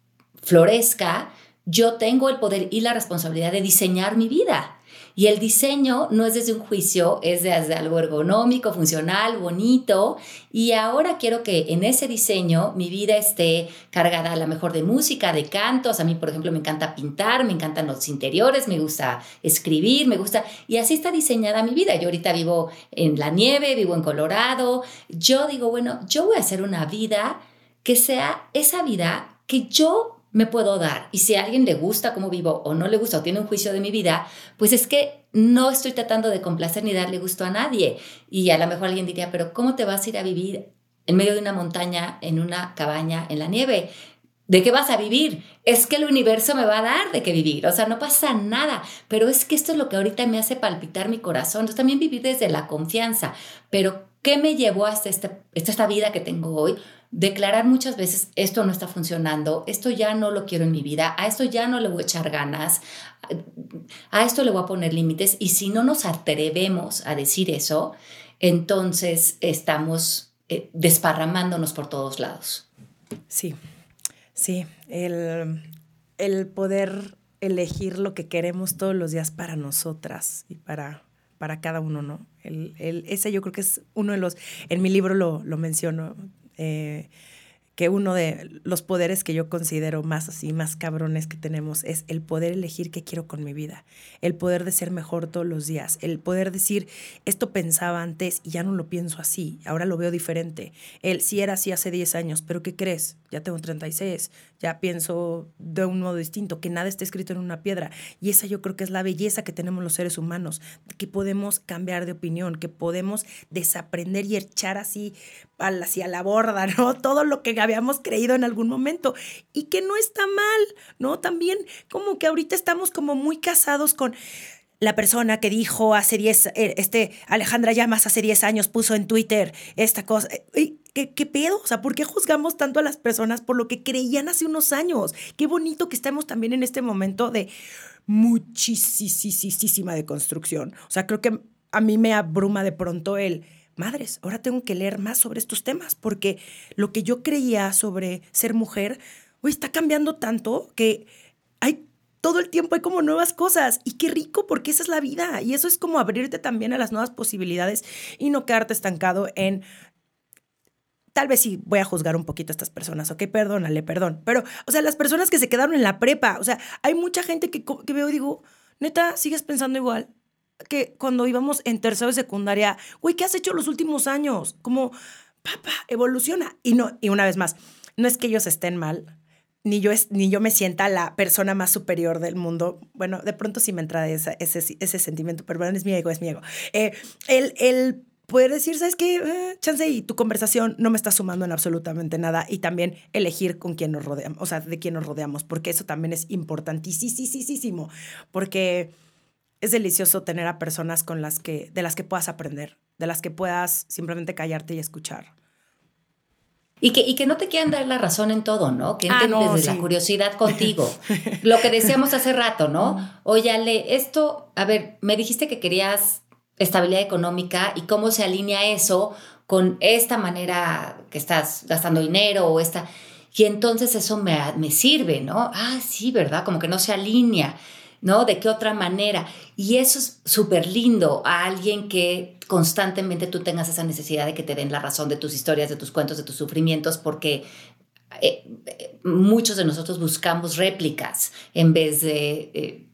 florezca, yo tengo el poder y la responsabilidad de diseñar mi vida Y el diseño no es desde un juicio, es desde algo ergonómico, funcional, bonito. Y ahora quiero que en ese diseño mi vida esté cargada a lo mejor de música, de cantos. A mí, por ejemplo, me encanta pintar, me encantan los interiores, me gusta escribir, me gusta... Y así está diseñada mi vida. Yo ahorita vivo en la nieve, vivo en Colorado. Yo digo, bueno, yo voy a hacer una vida que sea esa vida que yo me puedo dar. Y si a alguien le gusta cómo vivo o no le gusta o tiene un juicio de mi vida, pues es que no estoy tratando de complacer ni darle gusto a nadie. Y a lo mejor alguien diría, pero ¿cómo te vas a ir a vivir en medio de una montaña, en una cabaña, en la nieve? ¿De qué vas a vivir? Es que el universo me va a dar de qué vivir. O sea, no pasa nada. Pero es que esto es lo que ahorita me hace palpitar mi corazón. Entonces también vivir desde la confianza. Pero, ¿qué me llevó hasta este, esta vida que tengo hoy? Declarar muchas veces, esto no está funcionando, esto ya no lo quiero en mi vida, a esto ya no le voy a echar ganas, a esto le voy a poner límites y si no nos atrevemos a decir eso, entonces estamos eh, desparramándonos por todos lados. Sí, sí, el, el poder elegir lo que queremos todos los días para nosotras y para, para cada uno, ¿no? El, el, ese yo creo que es uno de los, en mi libro lo, lo menciono, eh, que uno de los poderes que yo considero más así, más cabrones que tenemos es el poder elegir qué quiero con mi vida, el poder de ser mejor todos los días, el poder decir, esto pensaba antes y ya no lo pienso así, ahora lo veo diferente. El si era así hace 10 años, pero ¿qué crees? Ya tengo 36, ya pienso de un modo distinto, que nada está escrito en una piedra. Y esa yo creo que es la belleza que tenemos los seres humanos, que podemos cambiar de opinión, que podemos desaprender y echar así hacia la borda, [LAUGHS] ¿no? Todo lo que habíamos creído en algún momento y que no está mal, ¿no? También como que ahorita estamos como muy casados con la persona que dijo hace 10, eh, este Alejandra Llamas hace 10 años puso en Twitter esta cosa. Eh, ¿Qué, ¿Qué, pedo? O sea, ¿por qué juzgamos tanto a las personas por lo que creían hace unos años? Qué bonito que estemos también en este momento de muchísima deconstrucción. O sea, creo que a mí me abruma de pronto el madres, ahora tengo que leer más sobre estos temas, porque lo que yo creía sobre ser mujer, hoy está cambiando tanto que hay todo el tiempo hay como nuevas cosas y qué rico porque esa es la vida y eso es como abrirte también a las nuevas posibilidades y no quedarte estancado en tal vez sí voy a juzgar un poquito a estas personas, ok, perdónale, perdón, pero o sea, las personas que se quedaron en la prepa, o sea, hay mucha gente que, que veo y digo, neta, sigues pensando igual, que cuando íbamos en tercero de secundaria, güey, ¿qué has hecho los últimos años? Como, papá, evoluciona. Y no, y una vez más, no es que ellos estén mal, ni yo, es, ni yo me sienta la persona más superior del mundo. Bueno, de pronto sí me entra ese, ese sentimiento, pero bueno, es mi ego, es mi ego. Eh, el, el poder decir, ¿sabes qué? Eh, chance y tu conversación no me está sumando en absolutamente nada y también elegir con quién nos rodeamos, o sea, de quién nos rodeamos, porque eso también es importantísimo, porque es delicioso tener a personas con las que, de las que puedas aprender, de las que puedas simplemente callarte y escuchar. Y que, y que no te quieran dar la razón en todo, ¿no? Que entren ah, desde la curiosidad [LAUGHS] contigo. Lo que decíamos hace rato, ¿no? Oye, Ale, esto, a ver, me dijiste que querías estabilidad económica y cómo se alinea eso con esta manera que estás gastando dinero o esta... Y entonces eso me, me sirve, ¿no? Ah, sí, ¿verdad? Como que no se alinea. ¿No? ¿De qué otra manera? Y eso es súper lindo a alguien que constantemente tú tengas esa necesidad de que te den la razón de tus historias, de tus cuentos, de tus sufrimientos, porque eh, eh, muchos de nosotros buscamos réplicas en vez de... Eh,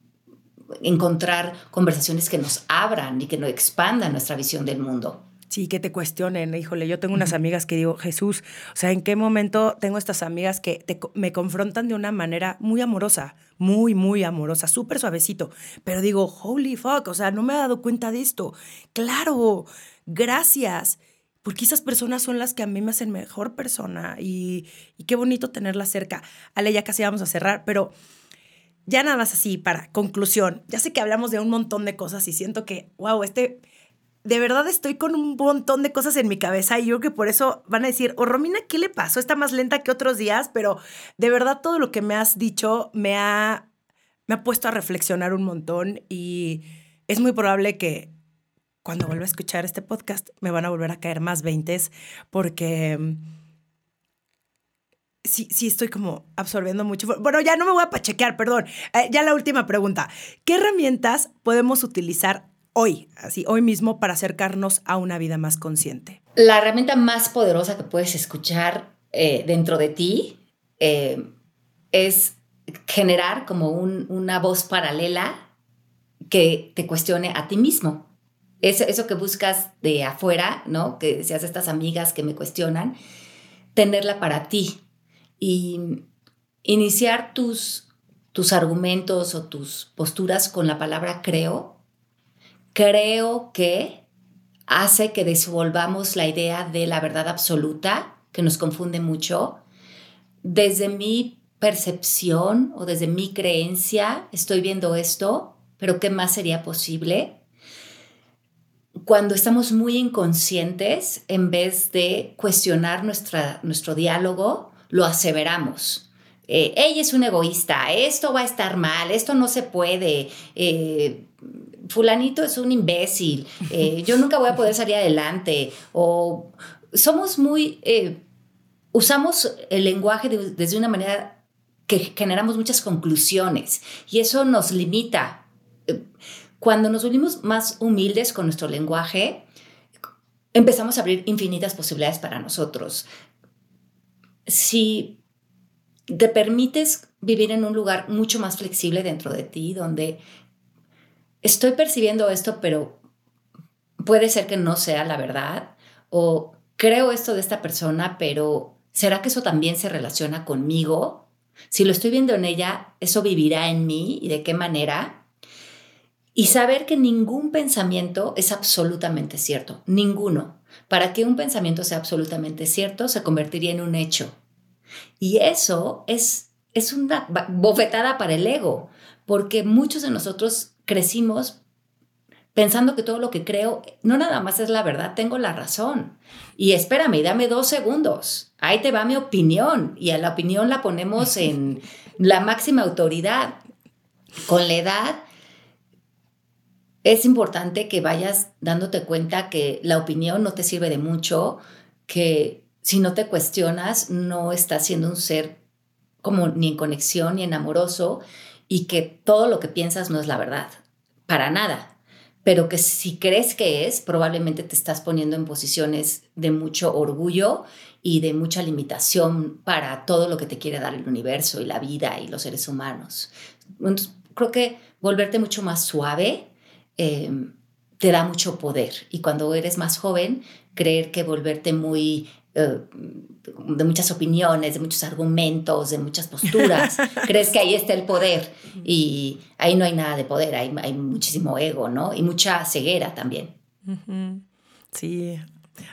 encontrar conversaciones que nos abran y que nos expandan nuestra visión del mundo. Sí, que te cuestionen. Híjole, yo tengo unas amigas que digo, Jesús, o sea, ¿en qué momento tengo estas amigas que me confrontan de una manera muy amorosa, muy, muy amorosa, súper suavecito? Pero digo, holy fuck, o sea, no me he dado cuenta de esto. Claro, gracias. Porque esas personas son las que a mí me hacen mejor persona y, qué bonito tenerlas cerca. Ale, ya casi vamos a cerrar, pero ya nada más así para conclusión. Ya sé que hablamos de un montón de cosas y siento que, wow, este de verdad estoy con un montón de cosas en mi cabeza y yo creo que por eso van a decir, oh, Romina, ¿qué le pasó? Está más lenta que otros días, pero de verdad todo lo que me has dicho me ha, me ha puesto a reflexionar un montón y es muy probable que cuando vuelva a escuchar este podcast me van a volver a caer más veintes porque sí, sí estoy como absorbiendo mucho. Bueno, ya no me voy a pachequear, perdón. Eh, ya la última pregunta. ¿Qué herramientas podemos utilizar hoy, así, hoy mismo, para acercarnos a una vida más consciente? La herramienta más poderosa que puedes escuchar eh, dentro de ti eh, es generar como una voz paralela que te cuestione a ti mismo. Eso, eso que buscas de afuera, ¿no? Que seas estas amigas que me cuestionan, tenerla para ti y iniciar tus, tus argumentos o tus posturas con la palabra creo. Creo que hace que desenvolvamos la idea de la verdad absoluta, que nos confunde mucho. Desde mi percepción o desde mi creencia estoy viendo esto, pero ¿qué más sería posible? Cuando estamos muy inconscientes, en vez de cuestionar nuestra, nuestro diálogo, lo aseveramos. Eh, ella es un egoísta, esto va a estar mal, esto no se puede, eh, fulanito es un imbécil, eh, yo nunca voy a poder salir adelante, o somos muy, usamos el lenguaje desde una manera que generamos muchas conclusiones y eso nos limita. Cuando nos volvimos más humildes con nuestro lenguaje, empezamos a abrir infinitas posibilidades para nosotros si te permites vivir en un lugar mucho más flexible dentro de ti, donde estoy percibiendo esto, pero puede ser que no sea la verdad, o creo esto de esta persona, pero ¿será que eso también se relaciona conmigo? Si lo estoy viendo en ella, ¿eso vivirá en mí y de qué manera? Y saber que ningún pensamiento es absolutamente cierto, ninguno. Para que un pensamiento sea absolutamente cierto, se convertiría en un hecho. Y eso es, es una bofetada para el ego, porque muchos de nosotros crecimos pensando que todo lo que creo no nada más es la verdad, tengo la razón. Y espérame, dame dos segundos. Ahí te va mi opinión. Y a la opinión la ponemos en [LAUGHS] la máxima autoridad. Con la edad es importante que vayas dándote cuenta que la opinión no te sirve de mucho, que si no te cuestionas, no estás siendo un ser como ni en conexión ni en amoroso y que todo lo que piensas no es la verdad, para nada. Pero que si crees que es, probablemente te estás poniendo en posiciones de mucho orgullo y de mucha limitación para todo lo que te quiere dar el universo y la vida y los seres humanos. Entonces, creo que volverte mucho más suave eh, te da mucho poder. Y cuando eres más joven, creer que volverte muy eh, de muchas opiniones, de muchos argumentos, de muchas posturas, [LAUGHS] crees que ahí está el poder y ahí no hay nada de poder, hay, hay muchísimo ego, ¿no? Y mucha ceguera también. Sí,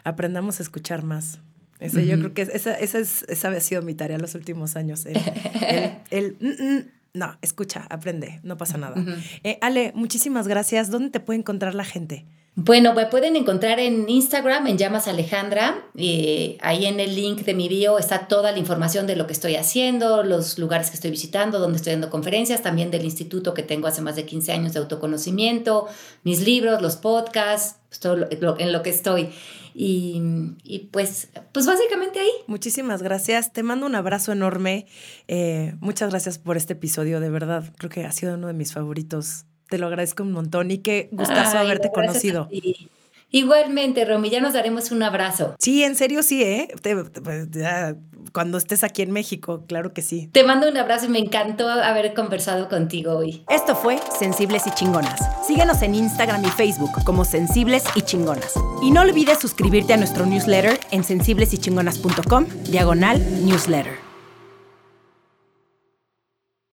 aprendamos a escuchar más. Eso, Yo creo que esa, esa, es, esa ha sido mi tarea los últimos años. El, [LAUGHS] mm, mm, no, escucha, aprende, no pasa nada. Eh, Ale, muchísimas gracias. ¿Dónde te puede encontrar la gente? Bueno, me pueden encontrar en Instagram, en Llamas Alejandra. Eh, ahí en el link de mi bio está toda la información de lo que estoy haciendo, los lugares que estoy visitando, donde estoy dando conferencias, también del instituto que tengo hace más de 15 años de autoconocimiento, mis libros, los podcasts, pues, todo en lo que estoy. Y, pues, pues básicamente ahí. Muchísimas gracias. Te mando un abrazo enorme. Eh, muchas gracias por este episodio. De verdad, creo que ha sido uno de mis favoritos. Te lo agradezco un montón y qué gustazo haberte conocido. Igualmente, Romy, ya nos daremos un abrazo. Sí, en serio sí, ¿eh? Pues, cuando estés aquí en México, claro que sí. Te mando un abrazo y me encantó haber conversado contigo hoy. Esto fue Sensibles y Chingonas. Síguenos en Instagram y Facebook como Sensibles y Chingonas. Y no olvides suscribirte a nuestro newsletter en sensiblesychingonas.com, diagonal newsletter.